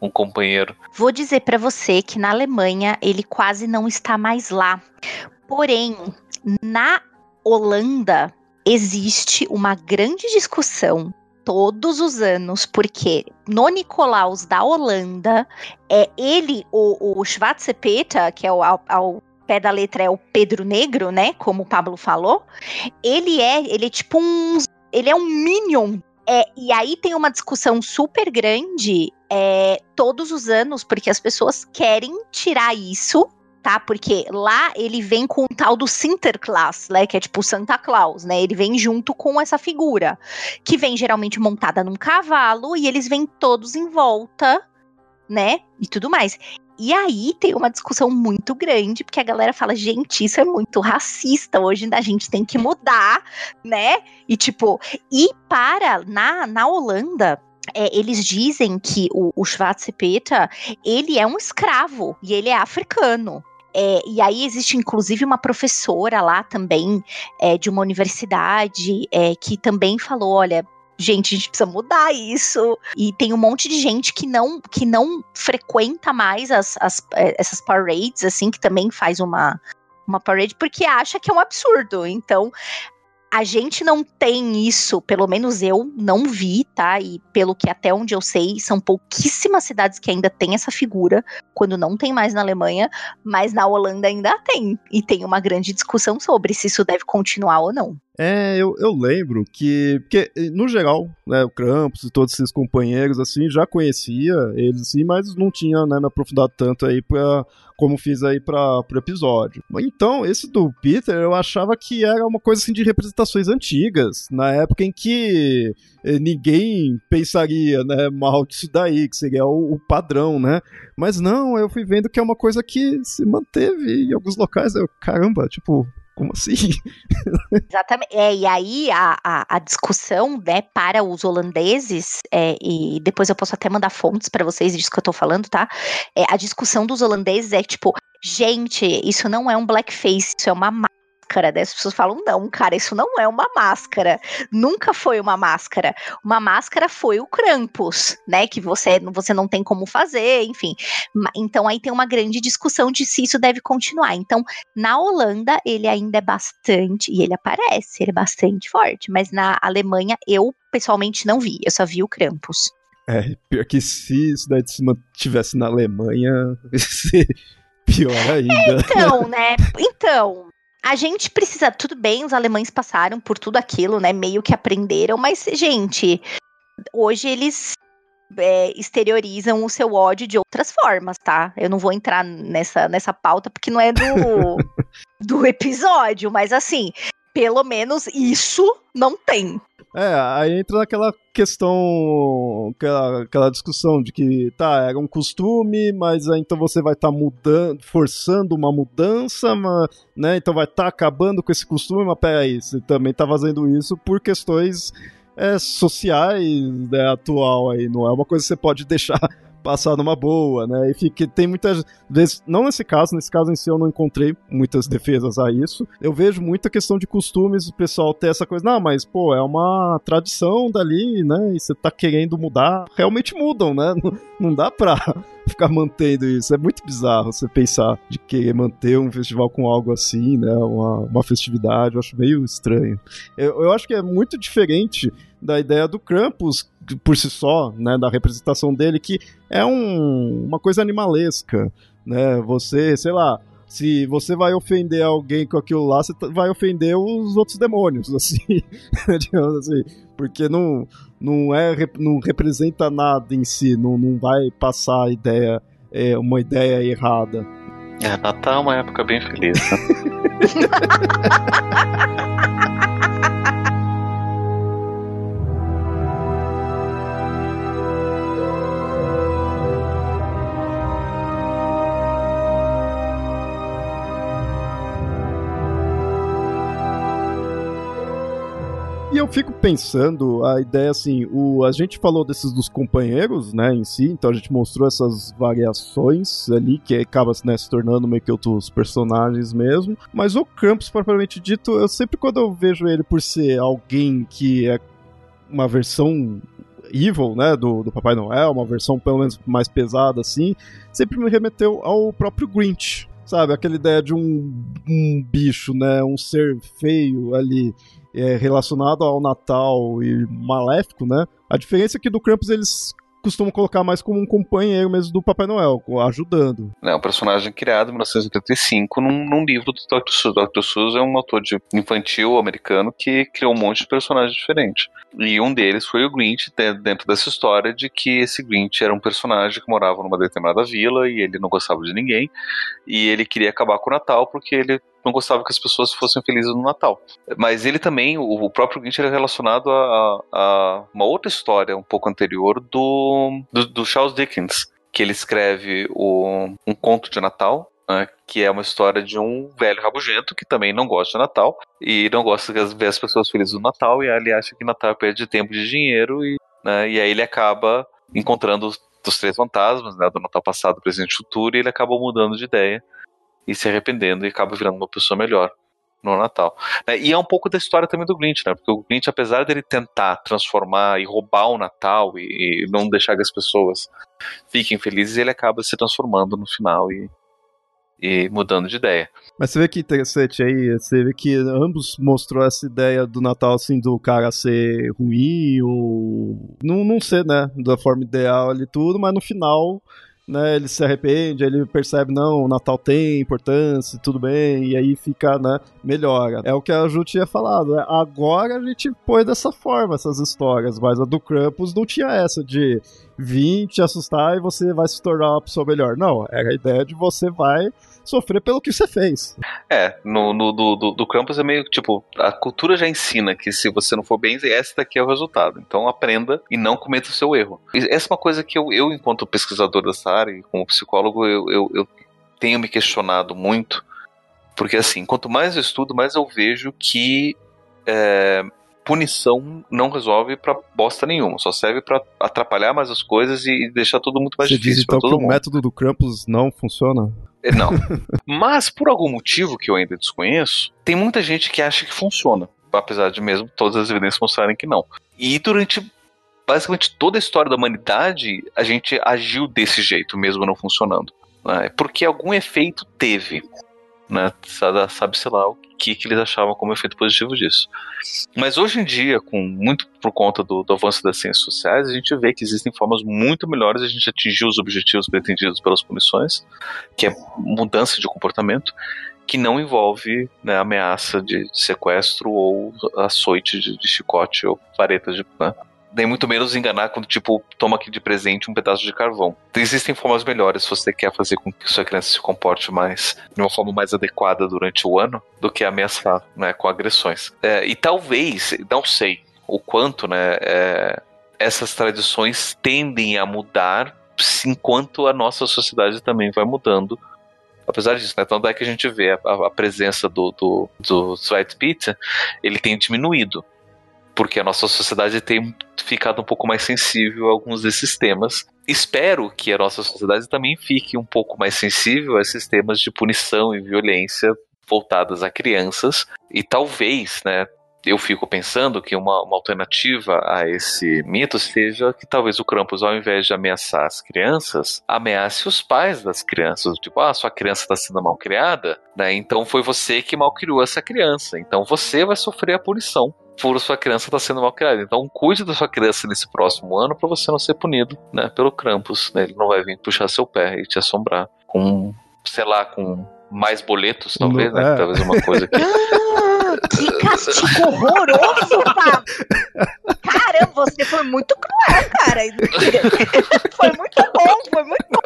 um companheiro. Vou dizer para você que na Alemanha ele quase não está mais lá. Porém, na Holanda existe uma grande discussão todos os anos, porque no Nicolaus da Holanda, é ele, o, o Schwarzepeter, que é o, ao, ao pé da letra é o Pedro Negro, né? Como o Pablo falou, ele é, ele é tipo um, ele é um minion. É, e aí tem uma discussão super grande é, todos os anos, porque as pessoas querem tirar isso tá? Porque lá ele vem com o tal do Sinterklaas, né? Que é tipo Santa Claus, né? Ele vem junto com essa figura, que vem geralmente montada num cavalo e eles vêm todos em volta, né? E tudo mais. E aí tem uma discussão muito grande, porque a galera fala, gente, isso é muito racista, hoje a gente tem que mudar, né? E tipo, e para, na, na Holanda, é, eles dizem que o, o Schwarzenegger, ele é um escravo e ele é africano. É, e aí existe inclusive uma professora lá também é, de uma universidade é, que também falou, olha, gente, a gente precisa mudar isso. E tem um monte de gente que não que não frequenta mais as, as é, essas parades, assim, que também faz uma uma parade porque acha que é um absurdo. Então, a gente não tem isso, pelo menos eu não vi, tá? E pelo que até onde eu sei, são pouquíssimas cidades que ainda tem essa figura, quando não tem mais na Alemanha, mas na Holanda ainda tem. E tem uma grande discussão sobre se isso deve continuar ou não. É, eu, eu lembro que, porque, no geral, né, o Krampus e todos esses companheiros, assim, já conhecia eles, assim, mas não tinha, né, me aprofundado tanto aí pra, como fiz aí para o episódio. Então, esse do Peter, eu achava que era uma coisa assim de representações antigas, na época em que eh, ninguém pensaria, né, mal disso daí, que seria o, o, padrão, né? Mas não, eu fui vendo que é uma coisa que se manteve em alguns locais. Eu, caramba, tipo, como assim? Exatamente. É, e aí a, a, a, discussão, né, para os holandeses, é, e depois eu posso até mandar fontes para vocês disso que eu tô falando, tá? É, a discussão dos holandeses é tipo, gente, isso não é um blackface, isso é uma máscara. Daí as pessoas falam: não, cara, isso não é uma máscara. Nunca foi uma máscara. Uma máscara foi o Krampus, né? Que você, você não tem como fazer, enfim. Então aí tem uma grande discussão de se isso deve continuar. Então, na Holanda, ele ainda é bastante, e ele aparece, ele é bastante forte, mas na Alemanha eu pessoalmente não vi, eu só vi o Krampus. É, pior que se isso daí se mantivesse na Alemanha, pior ainda. Então, né? Então, a gente precisa, tudo bem, os alemães passaram por tudo aquilo, né? Meio que aprenderam, mas, gente, hoje eles é, exteriorizam o seu ódio de outras formas, tá? Eu não vou entrar nessa, nessa pauta porque não é do, do episódio, mas assim, pelo menos isso não tem. É, aí entra naquela questão, aquela, aquela discussão de que, tá, era um costume, mas então você vai estar tá mudando, forçando uma mudança, mas, né, então vai estar tá acabando com esse costume, mas peraí, você também tá fazendo isso por questões é, sociais né, atual aí, não é uma coisa que você pode deixar passar numa boa, né? E fica, tem muitas vezes, não nesse caso, nesse caso em si eu não encontrei muitas defesas a isso. Eu vejo muita questão de costumes, o pessoal ter essa coisa, não, mas pô, é uma tradição dali, né? E você tá querendo mudar, realmente mudam, né? Não, não dá pra ficar mantendo isso. É muito bizarro você pensar de querer manter um festival com algo assim, né? Uma, uma festividade, eu acho meio estranho. Eu, eu acho que é muito diferente da ideia do Krampus por si só, né, da representação dele, que é um, uma coisa animalesca, né? Você, sei lá, se você vai ofender alguém com aquilo lá, você vai ofender os outros demônios, assim, digamos assim, porque não, não é não representa nada em si, não, não vai passar a ideia é, uma ideia errada. É, Natal é uma época bem feliz. Né? fico pensando, a ideia assim, o, a gente falou desses dos companheiros, né, em si, então a gente mostrou essas variações ali, que acaba né, se tornando meio que outros personagens mesmo. Mas o Krampus, propriamente dito, eu sempre quando eu vejo ele por ser alguém que é uma versão evil, né, do, do Papai Noel, uma versão pelo menos mais pesada assim, sempre me remeteu ao próprio Grinch, sabe? Aquela ideia de um, um bicho, né, um ser feio ali é, relacionado ao Natal e maléfico, né? A diferença é que do Krampus eles costumam colocar mais como um companheiro mesmo do Papai Noel, ajudando. É um personagem criado em 1985 num, num livro do Dr. Seuss. Dr. Seuss é um autor de infantil americano que criou um monte de personagens diferentes. E um deles foi o Grinch, dentro dessa história de que esse Grinch era um personagem que morava numa determinada vila e ele não gostava de ninguém. E ele queria acabar com o Natal porque ele não gostava que as pessoas fossem felizes no Natal. Mas ele também, o próprio Grinch era relacionado a, a uma outra história um pouco anterior do, do, do Charles Dickens, que ele escreve o, um conto de Natal, né, que é uma história de um velho rabugento que também não gosta de Natal e não gosta de ver as pessoas felizes no Natal e ele acha que Natal é perde tempo de dinheiro e, né, e aí ele acaba encontrando os, os três fantasmas, né, do Natal passado, presente e futuro, e ele acaba mudando de ideia e se arrependendo e acaba virando uma pessoa melhor no Natal. Né? E é um pouco da história também do Grinch, né? Porque o Grinch, apesar dele tentar transformar e roubar o Natal e, e não deixar que as pessoas fiquem felizes, ele acaba se transformando no final e, e mudando de ideia. Mas você vê que interessante aí, você vê que ambos mostrou essa ideia do Natal, assim, do cara ser ruim ou não, não ser, né, da forma ideal ali tudo, mas no final né, ele se arrepende, ele percebe, não, o Natal tem importância, tudo bem, e aí fica, né, melhora. É o que a Ju tinha falado, né? agora a gente põe dessa forma essas histórias, mas a do Krampus não tinha essa de vir te assustar e você vai se tornar uma pessoa melhor. Não, era a ideia de você vai sofrer pelo que você fez. É, no, no do, do, do Krampus é meio tipo, a cultura já ensina que se você não for bem, esse daqui é o resultado. Então aprenda e não cometa o seu erro. Essa é uma coisa que eu, eu enquanto pesquisador dessa área e como psicólogo, eu, eu, eu tenho me questionado muito. Porque assim, quanto mais eu estudo, mais eu vejo que é, punição não resolve pra bosta nenhuma, só serve para atrapalhar mais as coisas e deixar tudo muito mais Você difícil diz então que todo o mundo. método do Krampus não funciona? É, Não. Mas por algum motivo que eu ainda desconheço, tem muita gente que acha que funciona, apesar de mesmo todas as evidências mostrarem que não. E durante basicamente toda a história da humanidade, a gente agiu desse jeito, mesmo não funcionando. né? Porque algum efeito teve. Né? Sabe- Sabe-se lá o que, que eles achavam como efeito positivo disso. Mas hoje em dia, com muito por conta do, do avanço das ciências sociais, a gente vê que existem formas muito melhores de a gente atingir os objetivos pretendidos pelas punições, que é mudança de comportamento, que não envolve né, ameaça de sequestro ou açoite de, de chicote ou vareta de. Né? Nem muito menos enganar quando, tipo, toma aqui de presente um pedaço de carvão. Existem formas melhores se você quer fazer com que sua criança se comporte mais de uma forma mais adequada durante o ano do que ameaçar né, com agressões. É, e talvez, não sei o quanto, né, é, essas tradições tendem a mudar enquanto a nossa sociedade também vai mudando apesar disso, né? Tanto é que a gente vê a, a presença do, do, do Zweit Pizza, ele tem diminuído. Porque a nossa sociedade tem ficado um pouco mais sensível a alguns desses temas. Espero que a nossa sociedade também fique um pouco mais sensível a esses temas de punição e violência voltadas a crianças. E talvez, né, eu fico pensando que uma, uma alternativa a esse mito seja que talvez o Krampus, ao invés de ameaçar as crianças, ameace os pais das crianças. Tipo, ah, sua criança está sendo mal criada, né? Então foi você que mal criou essa criança. Então você vai sofrer a punição por sua criança estar sendo mal criada. Então cuide da sua criança nesse próximo ano para você não ser punido, né? Pelo Krampus, né? Ele não vai vir puxar seu pé e te assombrar com, sei lá, com mais boletos, talvez, né? É. Talvez uma coisa que Ah, que castigo horroroso, Pablo! Caramba, você foi muito cruel, cara. Foi muito bom, foi muito bom.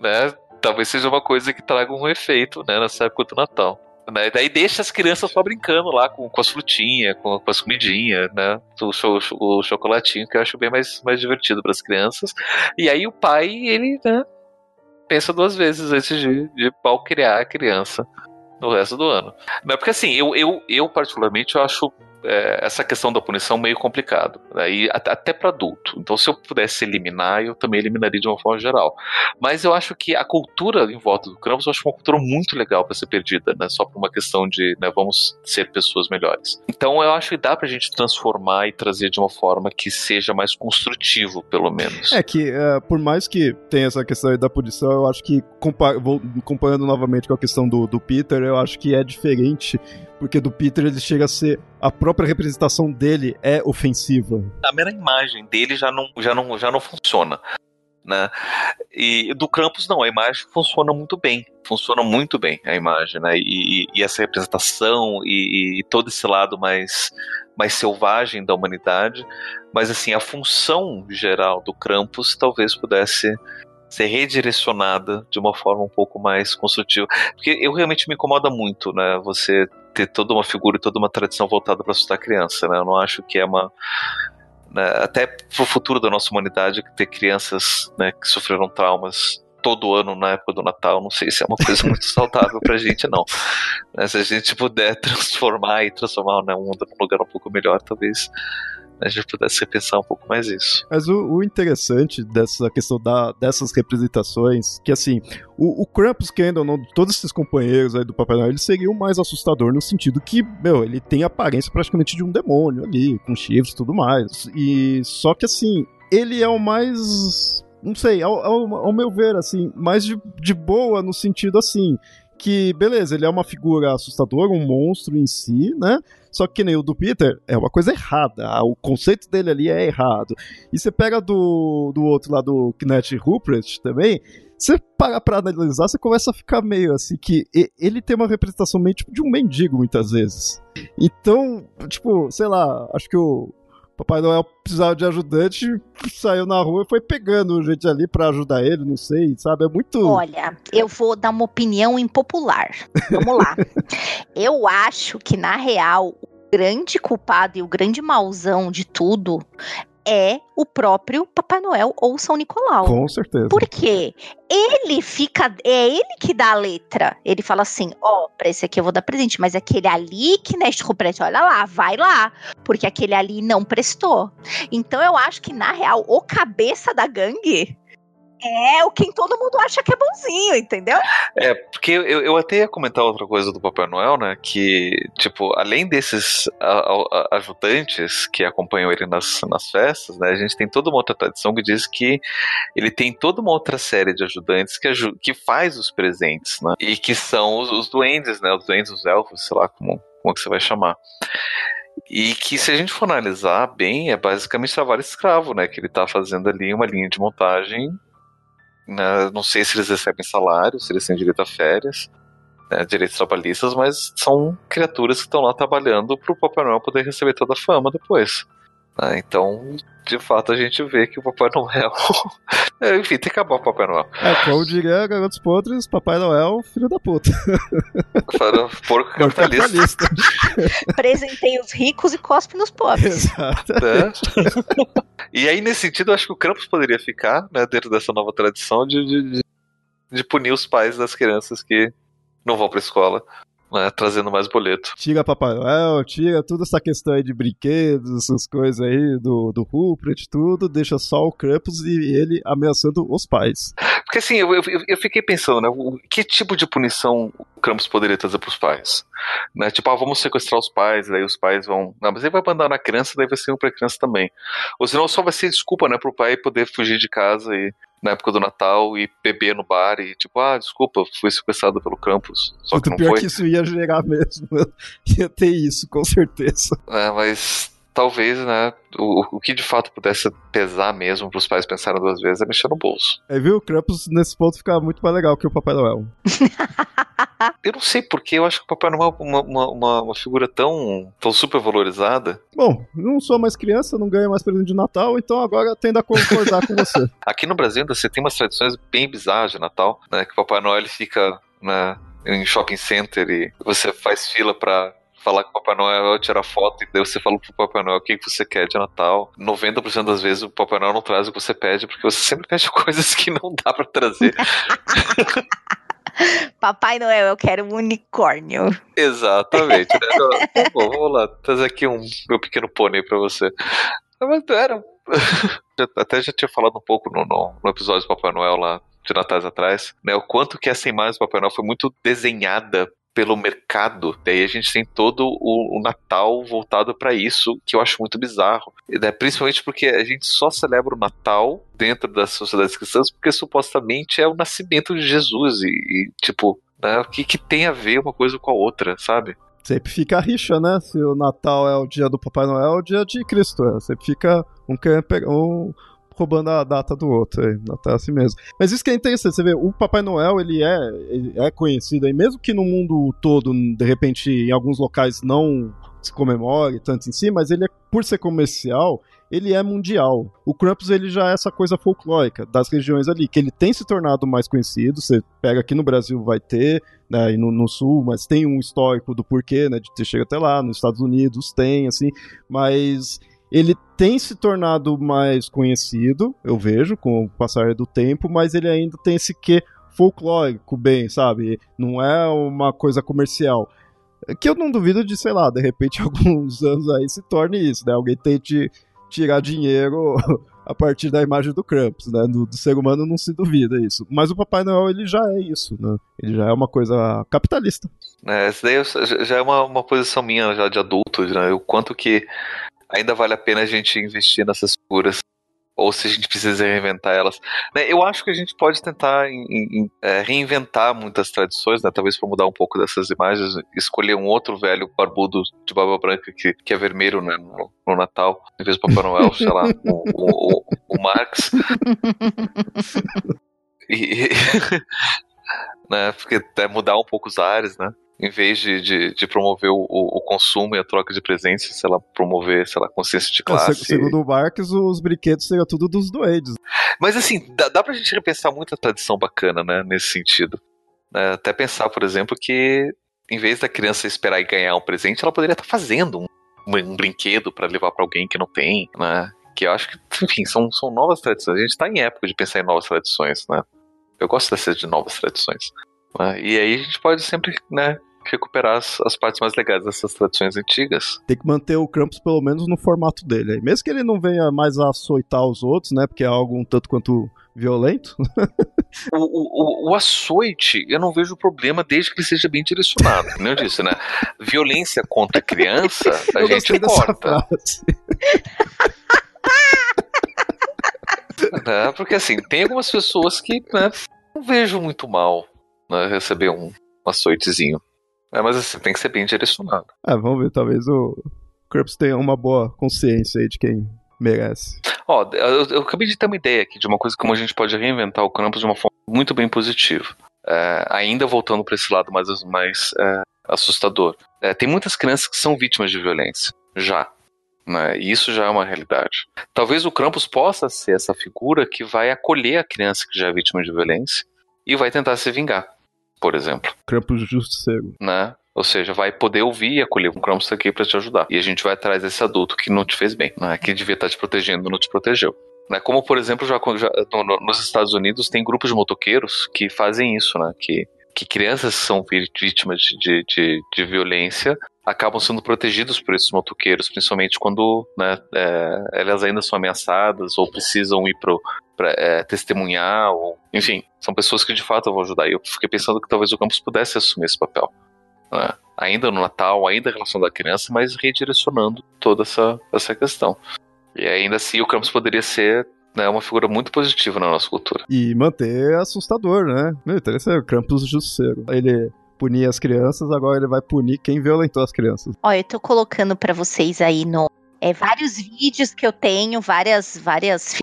né? Talvez seja uma coisa que traga um efeito, né, nessa época do Natal. Né? Daí deixa as crianças só brincando lá com, com as frutinhas, com, com as comidinhas, né? O, cho- o chocolatinho, que eu acho bem mais, mais divertido para as crianças. E aí o pai, ele, né, pensa duas vezes antes de, de pau criar a criança no resto do ano. Não, porque assim, eu, eu, eu particularmente eu acho é, essa questão da punição meio complicado. Né? E at- até para adulto. Então, se eu pudesse eliminar, eu também eliminaria de uma forma geral. Mas eu acho que a cultura em volta do Krampus eu acho uma cultura muito legal para ser perdida, né? Só por uma questão de, né, vamos ser pessoas melhores. Então eu acho que dá pra gente transformar e trazer de uma forma que seja mais construtivo, pelo menos. É que, é, por mais que tenha essa questão da punição, eu acho que, compa vou- comparando novamente com a questão do, do Peter, eu acho que é diferente, porque do Peter ele chega a ser. A própria representação dele é ofensiva. A mera imagem dele já não, já não, já não funciona. Né? E do Krampus não, a imagem funciona muito bem, funciona muito bem a imagem, né? E, e essa representação e, e todo esse lado mais, mais selvagem da humanidade, mas assim a função geral do Krampus talvez pudesse ser redirecionada de uma forma um pouco mais construtiva, porque eu realmente me incomoda muito, né? Você ter toda uma figura e toda uma tradição voltada para assustar a criança, né? Eu não acho que é uma né, até pro futuro da nossa humanidade ter crianças né, que sofreram traumas todo ano na época do Natal, não sei se é uma coisa muito saudável pra gente, não. Né, se a gente puder transformar e transformar né, o mundo num lugar um pouco melhor, talvez a gente pudesse repensar um pouco mais isso. Mas o, o interessante dessa questão da, dessas representações, que assim, o, o Krampus, que ainda não, todos esses companheiros aí do Papai Noel, ele seria o mais assustador no sentido que, meu, ele tem a aparência praticamente de um demônio ali, com chifres e tudo mais. E só que assim, ele é o mais. Não sei, ao, ao, ao meu ver, assim, mais de, de boa no sentido assim. Que, beleza, ele é uma figura assustadora, um monstro em si, né? Só que nem o do Peter é uma coisa errada. O conceito dele ali é errado. E você pega do, do outro lá, do Knet Rupert também. Você para pra analisar, você começa a ficar meio assim que ele tem uma representação meio tipo de um mendigo muitas vezes. Então, tipo, sei lá, acho que o, Papai Noel precisava de ajudante, saiu na rua e foi pegando gente ali para ajudar ele, não sei, sabe? É muito. Olha, eu vou dar uma opinião impopular. Vamos lá. eu acho que, na real, o grande culpado e o grande mauzão de tudo é o próprio Papai Noel ou São Nicolau. Com certeza. Porque ele fica, é ele que dá a letra. Ele fala assim: ó, oh, pra esse aqui eu vou dar presente, mas aquele ali que neste preto, olha lá, vai lá, porque aquele ali não prestou. Então eu acho que na real o cabeça da gangue é o quem todo mundo acha que é bonzinho, entendeu? É, porque eu, eu até ia comentar outra coisa do Papai Noel, né? Que, tipo, além desses a, a, ajudantes que acompanham ele nas, nas festas, né? A gente tem toda uma outra tradição que diz que ele tem toda uma outra série de ajudantes que, que faz os presentes, né? E que são os, os duendes, né? Os duendes, os elfos, sei lá como, como que você vai chamar. E que, se a gente for analisar bem, é basicamente trabalho escravo, né? Que ele está fazendo ali uma linha de montagem né? Não sei se eles recebem salário, se eles têm direito a férias, né, direitos trabalhistas, mas são criaturas que estão lá trabalhando para o Papai Noel poder receber toda a fama depois. Né? Então, de fato, a gente vê que o Papai Noel. É, enfim, tem que acabar o Papai Noel. É, como diria Garotos Podres, Papai Noel, filho da puta. Porco capitalista. Presentei os ricos e cospe nos pobres. Exato. É. E aí, nesse sentido, eu acho que o Krampus poderia ficar, né, dentro dessa nova tradição de, de, de punir os pais das crianças que não vão pra escola né, trazendo mais boleto. Tira Papai Noel, tira toda essa questão aí de brinquedos, essas coisas aí do, do Rupert, tudo, deixa só o Krampus e ele ameaçando os pais. Porque assim, eu, eu, eu fiquei pensando, né, que tipo de punição o Krampus poderia trazer pros pais? Né, tipo, ah, vamos sequestrar os pais, daí os pais vão... Não, mas ele vai abandonar a criança, daí vai ser um pra criança também. Ou senão só vai ser desculpa, né, pro pai poder fugir de casa e na época do Natal e beber no bar e tipo, ah, desculpa, fui sequestrado pelo Campus. Só que não pior foi. que isso ia gerar mesmo. ia ter isso, com certeza. É, mas talvez, né, o, o que de fato pudesse pesar mesmo para os pais pensarem duas vezes é mexer no bolso. É, viu? O Krampus nesse ponto fica muito mais legal que o Papai Noel. eu não sei porquê, eu acho que o Papai Noel é uma, uma, uma, uma, figura tão, tão super valorizada. Bom, não sou mais criança, não ganho mais presente de Natal, então agora tendo a concordar com você. Aqui no Brasil ainda você tem umas tradições bem bizarras de Natal, né, que o Papai Noel fica né, em shopping center e você faz fila para falar com o Papai Noel, tirar foto, e daí você fala pro Papai Noel o que você quer de Natal. 90% das vezes o Papai Noel não traz o que você pede, porque você sempre pede coisas que não dá para trazer. Papai Noel, eu quero um unicórnio. Exatamente. Né? Bom, vamos lá, trazer aqui um meu pequeno pônei para você. Mas era. Até já tinha falado um pouco no, no, no episódio do Papai Noel lá de Natais atrás, né? O quanto que essa imagem do Papai Noel foi muito desenhada pelo mercado. Daí a gente tem todo o, o Natal voltado para isso, que eu acho muito bizarro. Né? Principalmente porque a gente só celebra o Natal dentro das sociedades cristãs porque supostamente é o nascimento de Jesus. E, e tipo, né? o que, que tem a ver uma coisa com a outra, sabe? Sempre fica a rixa, né? Se o Natal é o dia do Papai Noel, é o dia de Cristo. É. Sempre fica um querendo pegar. Um roubando a data do outro, é, tá assim mesmo. Mas isso que é interessante, você vê, o Papai Noel, ele é, ele é conhecido aí, mesmo que no mundo todo, de repente, em alguns locais não se comemore tanto em si, mas ele é, por ser comercial, ele é mundial. O Krampus ele já é essa coisa folclórica das regiões ali, que ele tem se tornado mais conhecido. Você pega aqui no Brasil vai ter, né, e no, no sul, mas tem um histórico do porquê, né, de ter chegado até lá. Nos Estados Unidos tem, assim, mas ele tem se tornado mais conhecido, eu vejo, com o passar do tempo, mas ele ainda tem esse quê folclórico bem, sabe? Não é uma coisa comercial. Que eu não duvido de, sei lá, de repente, alguns anos aí se torne isso, né? Alguém tente tirar dinheiro a partir da imagem do Krampus, né? Do, do, ser humano não se duvida isso. Mas o Papai Noel, ele já é isso, né? Ele já é uma coisa capitalista. É, isso daí já é uma, uma posição minha já de adulto, né? O quanto que ainda vale a pena a gente investir nessas figuras ou se a gente precisa reinventar elas. Né, eu acho que a gente pode tentar em, em, é, reinventar muitas tradições, né, talvez para mudar um pouco dessas imagens, escolher um outro velho barbudo de barba branca que, que é vermelho né, no, no Natal, em vez do Papai Noel, sei lá, o, o, o, o Marx. e, né, porque é mudar um pouco os ares, né? Em vez de, de, de promover o, o, consumo e a troca de presentes, sei lá, promover, sei lá, consciência de é, classe. segundo o Marx, os brinquedos seriam tudo dos doentes. Mas assim, dá, dá pra gente repensar muita tradição bacana, né, nesse sentido. É, até pensar, por exemplo, que em vez da criança esperar e ganhar um presente, ela poderia estar fazendo um, um brinquedo para levar para alguém que não tem, né? Que eu acho que, enfim, são, são novas tradições. A gente está em época de pensar em novas tradições, né? Eu gosto dessas de novas tradições. Né? E aí a gente pode sempre, né, recuperar as, as, partes mais legais dessas tradições antigas. Tem que manter o Krampus pelo menos no formato dele. Aí. Mesmo que ele não venha mais a açoitar os outros, né? Porque é algo um tanto quanto violento. o, o, o, açoite, eu não vejo problema desde que ele seja bem direcionado. Como eu disse, né? Violência contra criança, a eu gente corta. né? Porque assim, tem algumas pessoas que né, não vejo muito mal né, receber um açoitezinho. É, mas assim, tem que ser bem direcionado. É, vamos ver, talvez o Krampus tenha uma boa consciência aí de quem merece. Ó, eu, eu, acabei de ter uma ideia aqui de uma coisa como a gente pode reinventar o Krampus de uma forma muito bem positiva. É, ainda voltando para esse lado mais, mais é, assustador. É, tem muitas crianças que são vítimas de violência, já. Né? E isso já é uma realidade. Talvez o Krampus possa ser essa figura que vai acolher a criança que já é vítima de violência e vai tentar se vingar por exemplo. Krampus Justiceiro. Né? Ou seja, vai poder ouvir e acolher um Krampus aqui para te ajudar. E a gente vai atrás desse adulto que não te fez bem, né? que devia estar te protegendo não te protegeu. Né? Como, por exemplo, já, já no, nos Estados Unidos tem grupos de motoqueiros que fazem isso, né? que, que crianças que são vítimas de, de, de violência acabam sendo protegidos por esses motoqueiros, principalmente quando né, é, elas ainda são ameaçadas ou precisam ir para é, testemunhar, ou, enfim, são pessoas que de fato vão ajudar. E eu fiquei pensando que talvez o campus pudesse assumir esse papel. Né? Ainda no Natal, ainda em relação da criança, mas redirecionando toda essa, essa questão. E ainda assim o campus poderia ser né, uma figura muito positiva na nossa cultura. E manter assustador, né? Interessante, o Krampus Jusceiro. Ele punir as crianças, agora ele vai punir quem violentou as crianças. Olha, eu tô colocando para vocês aí no é, vários vídeos que eu tenho, várias várias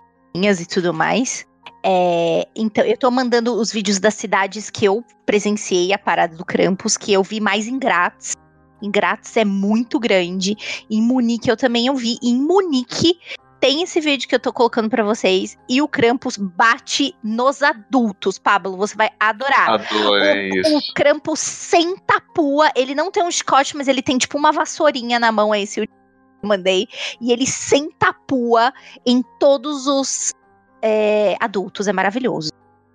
e tudo mais. É, então, eu tô mandando os vídeos das cidades que eu presenciei a parada do Krampus, que eu vi mais em Grátis. Em Grátis é muito grande. Em Munique eu também eu vi. Em Munique tem esse vídeo que eu tô colocando para vocês e o Krampus bate nos adultos, Pablo, você vai adorar. Adorei o, isso. O Krampus senta a pua, ele não tem um chicote, mas ele tem tipo uma vassourinha na mão, é esse eu mandei, e ele senta a pua em todos os é, adultos, é maravilhoso.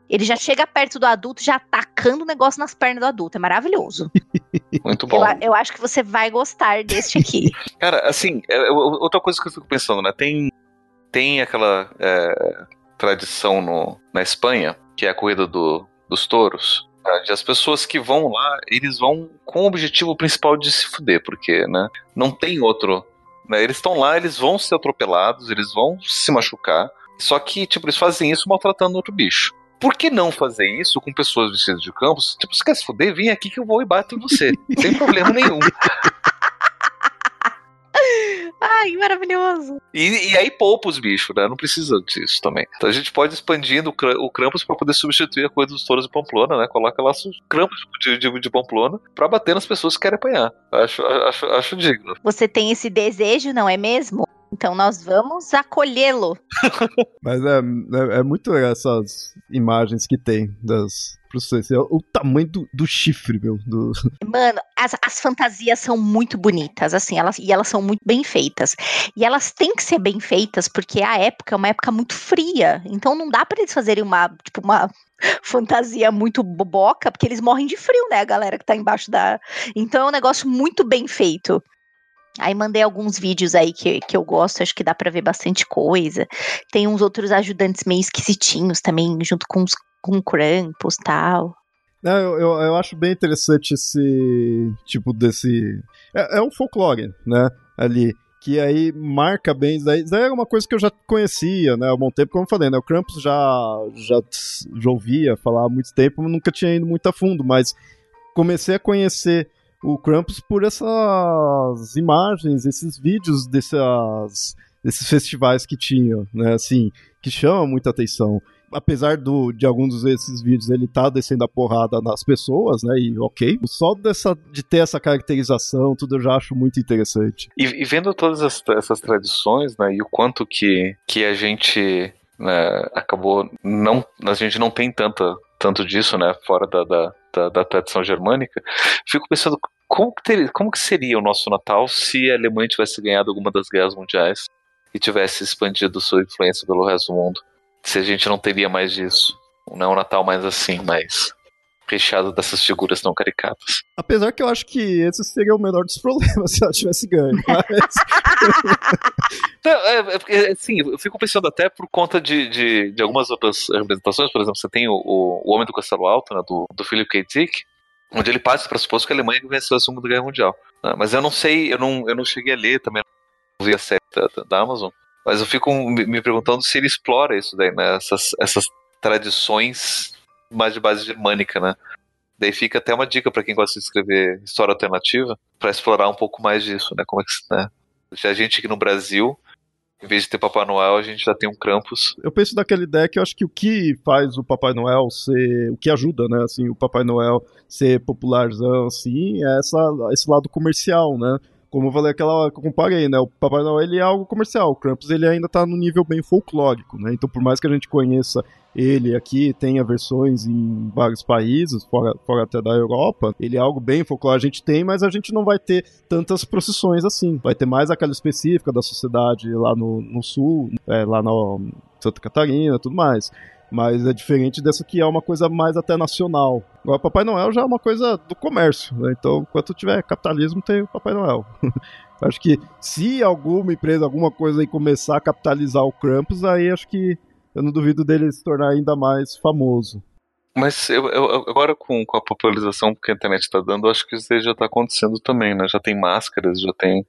Ele já chega perto do adulto, já atacando o negócio nas pernas do adulto. É maravilhoso. Muito bom. Eu, eu, acho que você vai gostar deste aqui. Cara, assim, é, outra coisa que eu fico pensando, né? Tem, tem aquela é, tradição no, na Espanha, que é a corrida do, dos touros. As pessoas que vão lá, eles vão com o objetivo principal de se fuder, porque, né? Não tem outro. Né, eles estão lá, eles vão ser atropelados, eles vão se machucar. Só que, tipo, eles fazem isso maltratando outro bicho. Por que não fazer isso com pessoas vestidas de campos? Tipo, você quer se fuder? Vem aqui que eu vou e bato em você. Sem problema nenhum. Ai, maravilhoso. E, e, aí poupa os bichos, né? Não precisa disso também. Então a gente pode expandindo o, o Krampus para poder substituir a coisa dos touros de Pamplona, né? Coloca lá os Krampus de, de, de Pamplona para bater nas pessoas que querem apanhar. Acho, acho, acho digno. Você tem esse desejo, não é mesmo? Então nós vamos acolhê-lo. Mas é, é, é, muito legal essas imagens que tem das processões. É o tamanho do, do chifre, meu. Do... Mano, as, as fantasias são muito bonitas, assim, elas, e elas são muito bem feitas. E elas têm que ser bem feitas, porque a época é uma época muito fria. Então não dá para eles fazerem uma, tipo, uma fantasia muito boboca, porque eles morrem de frio, né, a galera que tá embaixo da. Então é um negócio muito bem feito. Aí mandei alguns vídeos aí que, que eu gosto, acho que dá para ver bastante coisa. Tem uns outros ajudantes meio esquisitinhos também, junto com, os, com Krampus e tal. Não, eu, eu, eu, acho bem interessante esse tipo desse. É, é um folclore, né? Ali. que aí marca bem, isso daí, daí é uma coisa que eu já conhecia, né, há um bom tempo, como eu falei, né, o Krampus já, já, já ouvia falar há muito tempo, mas nunca tinha ido muito a fundo, mas comecei a conhecer o Krampus por essas imagens, esses vídeos dessas, desses festivais que tinham, né, assim, que chamam muita atenção apesar do, de alguns desses vídeos ele tá descendo a porrada nas pessoas, né? E ok. Só dessa, de ter essa caracterização, tudo eu já acho muito interessante. E, e vendo todas as, essas tradições, né? E o quanto que, que a gente né, acabou não. A gente não tem tanta, tanto disso, né? Fora da, da, da, da tradição germânica. Fico pensando. Como que, teria, como que seria o nosso Natal se a Alemanha tivesse ganhado alguma das guerras mundiais e tivesse expandido sua influência pelo resto do mundo? se a gente não teria mais disso. Não é um Natal mais assim, mais recheado dessas figuras tão caricatas. Apesar que eu acho que esse seria o menor dos problemas se ela tivesse ganho. Mas... não, é, é, assim, eu fico pensando até por conta de, de, de algumas outras representações, por exemplo, você tem o, o Homem do Castelo Alto, né, do, do Philip K. Dick, onde ele parte para supor que a Alemanha venceu a Segunda Guerra Mundial. Né? Mas eu não sei, eu não, eu não cheguei a ler também, não vi a série da, da Amazon, mas eu fico me perguntando se ele explora isso daí, né? Essas, essas tradições mais de base germânica, né? Daí fica até uma dica para quem gosta de escrever história alternativa, para explorar um pouco mais disso, né? Como é que, né? A gente aqui no Brasil, em vez de ter Papai Noel, a gente já tem um Krampus. Eu penso daquela ideia que eu acho que o que faz o Papai Noel ser. O que ajuda, né? Assim, o Papai Noel ser popularzão, assim, é essa, esse lado comercial, né? como eu falei aquela que eu comparei, né? O Papai Noel ele é algo comercial, o Krampus ele ainda tá no nível bem folclórico, né? Então por mais que a gente conheça ele aqui, tenha versões em vários países, fora, fora até da Europa, ele é algo bem folclórico, a gente tem, mas a gente não vai ter tantas procissões assim. Vai ter mais aquela específica da sociedade lá no, no sul, é, lá na Santa Catarina, tudo mais. Mas é diferente dessa que é uma coisa mais até nacional. Agora, Papai Noel já é uma coisa do comércio, né? Então, enquanto tiver capitalismo, tem o Papai Noel. acho que se alguma empresa, alguma coisa aí começar a capitalizar o Krampus, aí acho que eu não duvido dele se tornar ainda mais famoso. Mas eu, eu, agora com, com, a popularização que a internet está dando, acho que isso já está acontecendo também, né? Já tem máscaras, já tem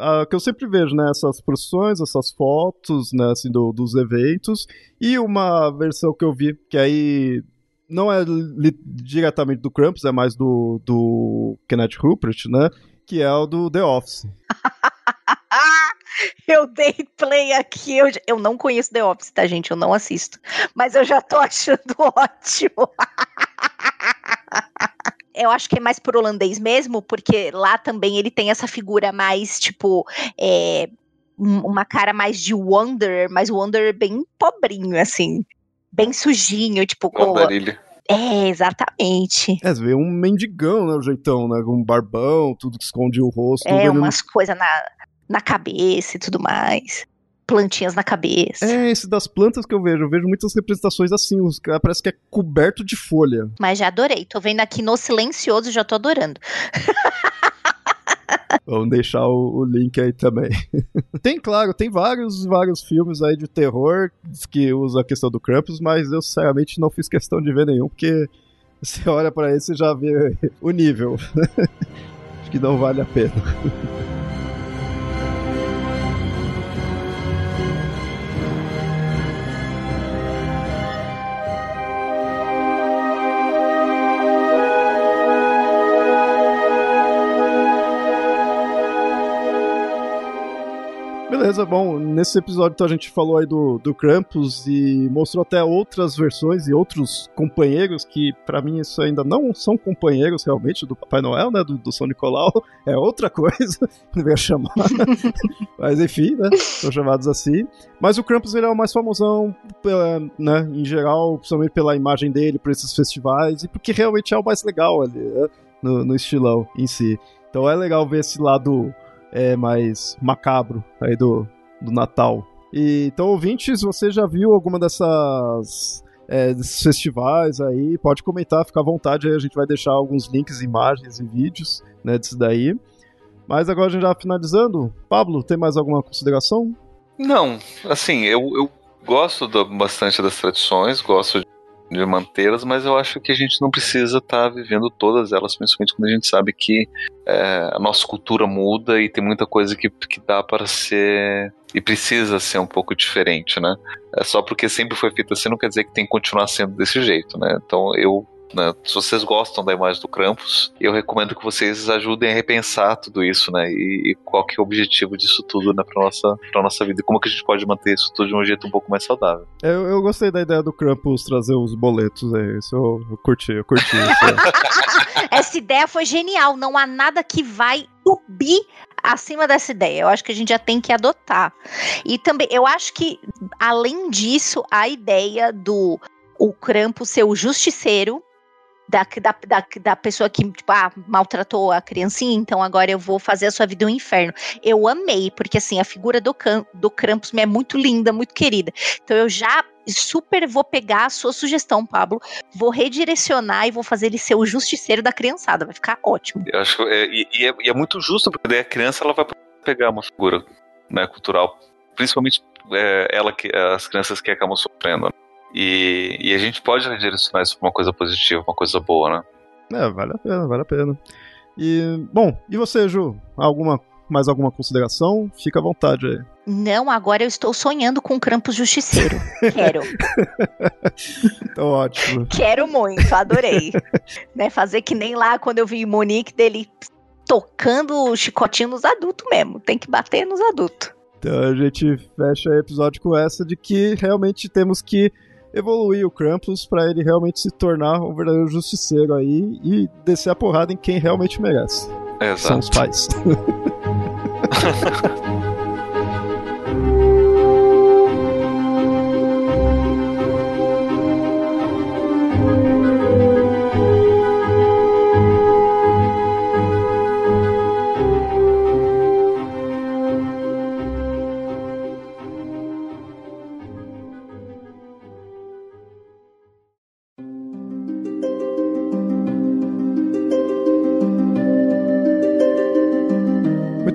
a, que eu sempre vejo, né, essas produções, essas fotos, né, assim, do, dos eventos, e uma versão que eu vi, que aí não é diretamente do Krampus, é mais do, do Kenneth Rupert, né, que é o do The Office. Eu dei play aqui, eu, eu não conheço The Office, tá, gente? Eu não assisto. Mas eu já tô achando ótimo. eu acho que é mais por holandês mesmo, porque lá também ele tem essa figura mais, tipo, é, uma cara mais de Wonder, mas o Wonder bem pobrinho, assim. Bem sujinho, tipo. Com... É, exatamente. É, vê um mendigão, né? O jeitão, né? Com um barbão, tudo que esconde o rosto. É, umas não... coisas na, na cabeça e tudo mais plantinhas na cabeça. É, esse das plantas que eu vejo. Eu vejo muitas representações assim, os, parece que é coberto de folha. Mas já adorei. Tô vendo aqui no silencioso, já tô adorando. Vamos deixar o, o, link aí também. tem, claro, tem vários, vários filmes aí de terror que usam a questão do Krampus, mas eu sinceramente não fiz questão de ver nenhum, porque você olha para esse e já vê o nível. Acho que não vale a pena. Beleza, bom, nesse episódio então a gente falou aí do, do Krampus e mostrou até outras versões e outros companheiros que para mim isso ainda não são companheiros realmente do Papai Noel, né, do, do São Nicolau, é outra coisa, deveria chamar, mas enfim, né, são chamados assim. Mas o Krampus ele é o mais famosão, né, em geral, principalmente pela imagem dele, por esses festivais e porque realmente é o mais legal ali, né, no, no estilão em si. Então é legal ver esse lado é, mais macabro aí do, do Natal. E, então, ouvintes, você já viu alguma dessas é, desses festivais aí, pode comentar, fica à vontade aí, a gente vai deixar alguns links, imagens e vídeos, né, disso daí. Mas agora a gente já finalizando, Pablo, tem mais alguma consideração? Não, assim, eu, eu gosto do, bastante das tradições, gosto de mantê-las, mas eu acho que a gente não precisa estar tá vivendo todas elas, principalmente quando a gente sabe que é, a nossa cultura muda e tem muita coisa que, que dá para ser e precisa ser um pouco diferente, né? É só porque sempre foi feito assim não quer dizer que tem que continuar sendo desse jeito, né? Então eu né? Se vocês gostam da imagem do Krampus, eu recomendo que vocês ajudem a repensar tudo isso, né? E, e qual que é o objetivo disso tudo, né, pra nossa, pra nossa vida. E como que a gente pode manter isso tudo de um jeito um pouco mais saudável. Eu, eu gostei da ideia do Krampus trazer os boletos aí. Isso eu, eu curti, eu curti isso. Essa ideia foi genial. Não há nada que vai subir acima dessa ideia. Eu acho que a gente já tem que adotar. E também, eu acho que, além disso, a ideia do o Krampus ser o justiceiro da, da, da, da, pessoa que tipo, ah, maltratou a criancinha, então agora eu vou fazer a sua vida um inferno. Eu amei, porque assim, a figura do, do Krampus me é muito linda, muito querida. Então eu já super vou pegar a sua sugestão, Pablo, vou redirecionar e vou fazer ele ser o justiceiro da criançada, vai ficar ótimo. Eu acho é, e, e, é, e, é, muito justo, porque daí a criança ela vai pegar uma figura né, cultural, principalmente é, ela que as crianças que acabam sofrendo. Né? E, e a gente pode redirecionar isso para uma coisa positiva, uma coisa boa, né? É, vale a pena, vale a pena. E, bom, e você, Ju? Alguma, mais alguma consideração? Fica à vontade aí. Não, agora eu estou sonhando com o Krampus Justiceiro. Quero. então, ótimo. Quero muito, adorei. né, fazer que nem lá quando eu vi Monique dele tocando o chicotinho nos adultos mesmo. Tem que bater nos adultos. Então a gente fecha o episódio com essa de que realmente temos que evoluir o Krampus para ele realmente se tornar um verdadeiro justiceiro aí e descer a porrada em quem realmente merece. Exato. São os pais.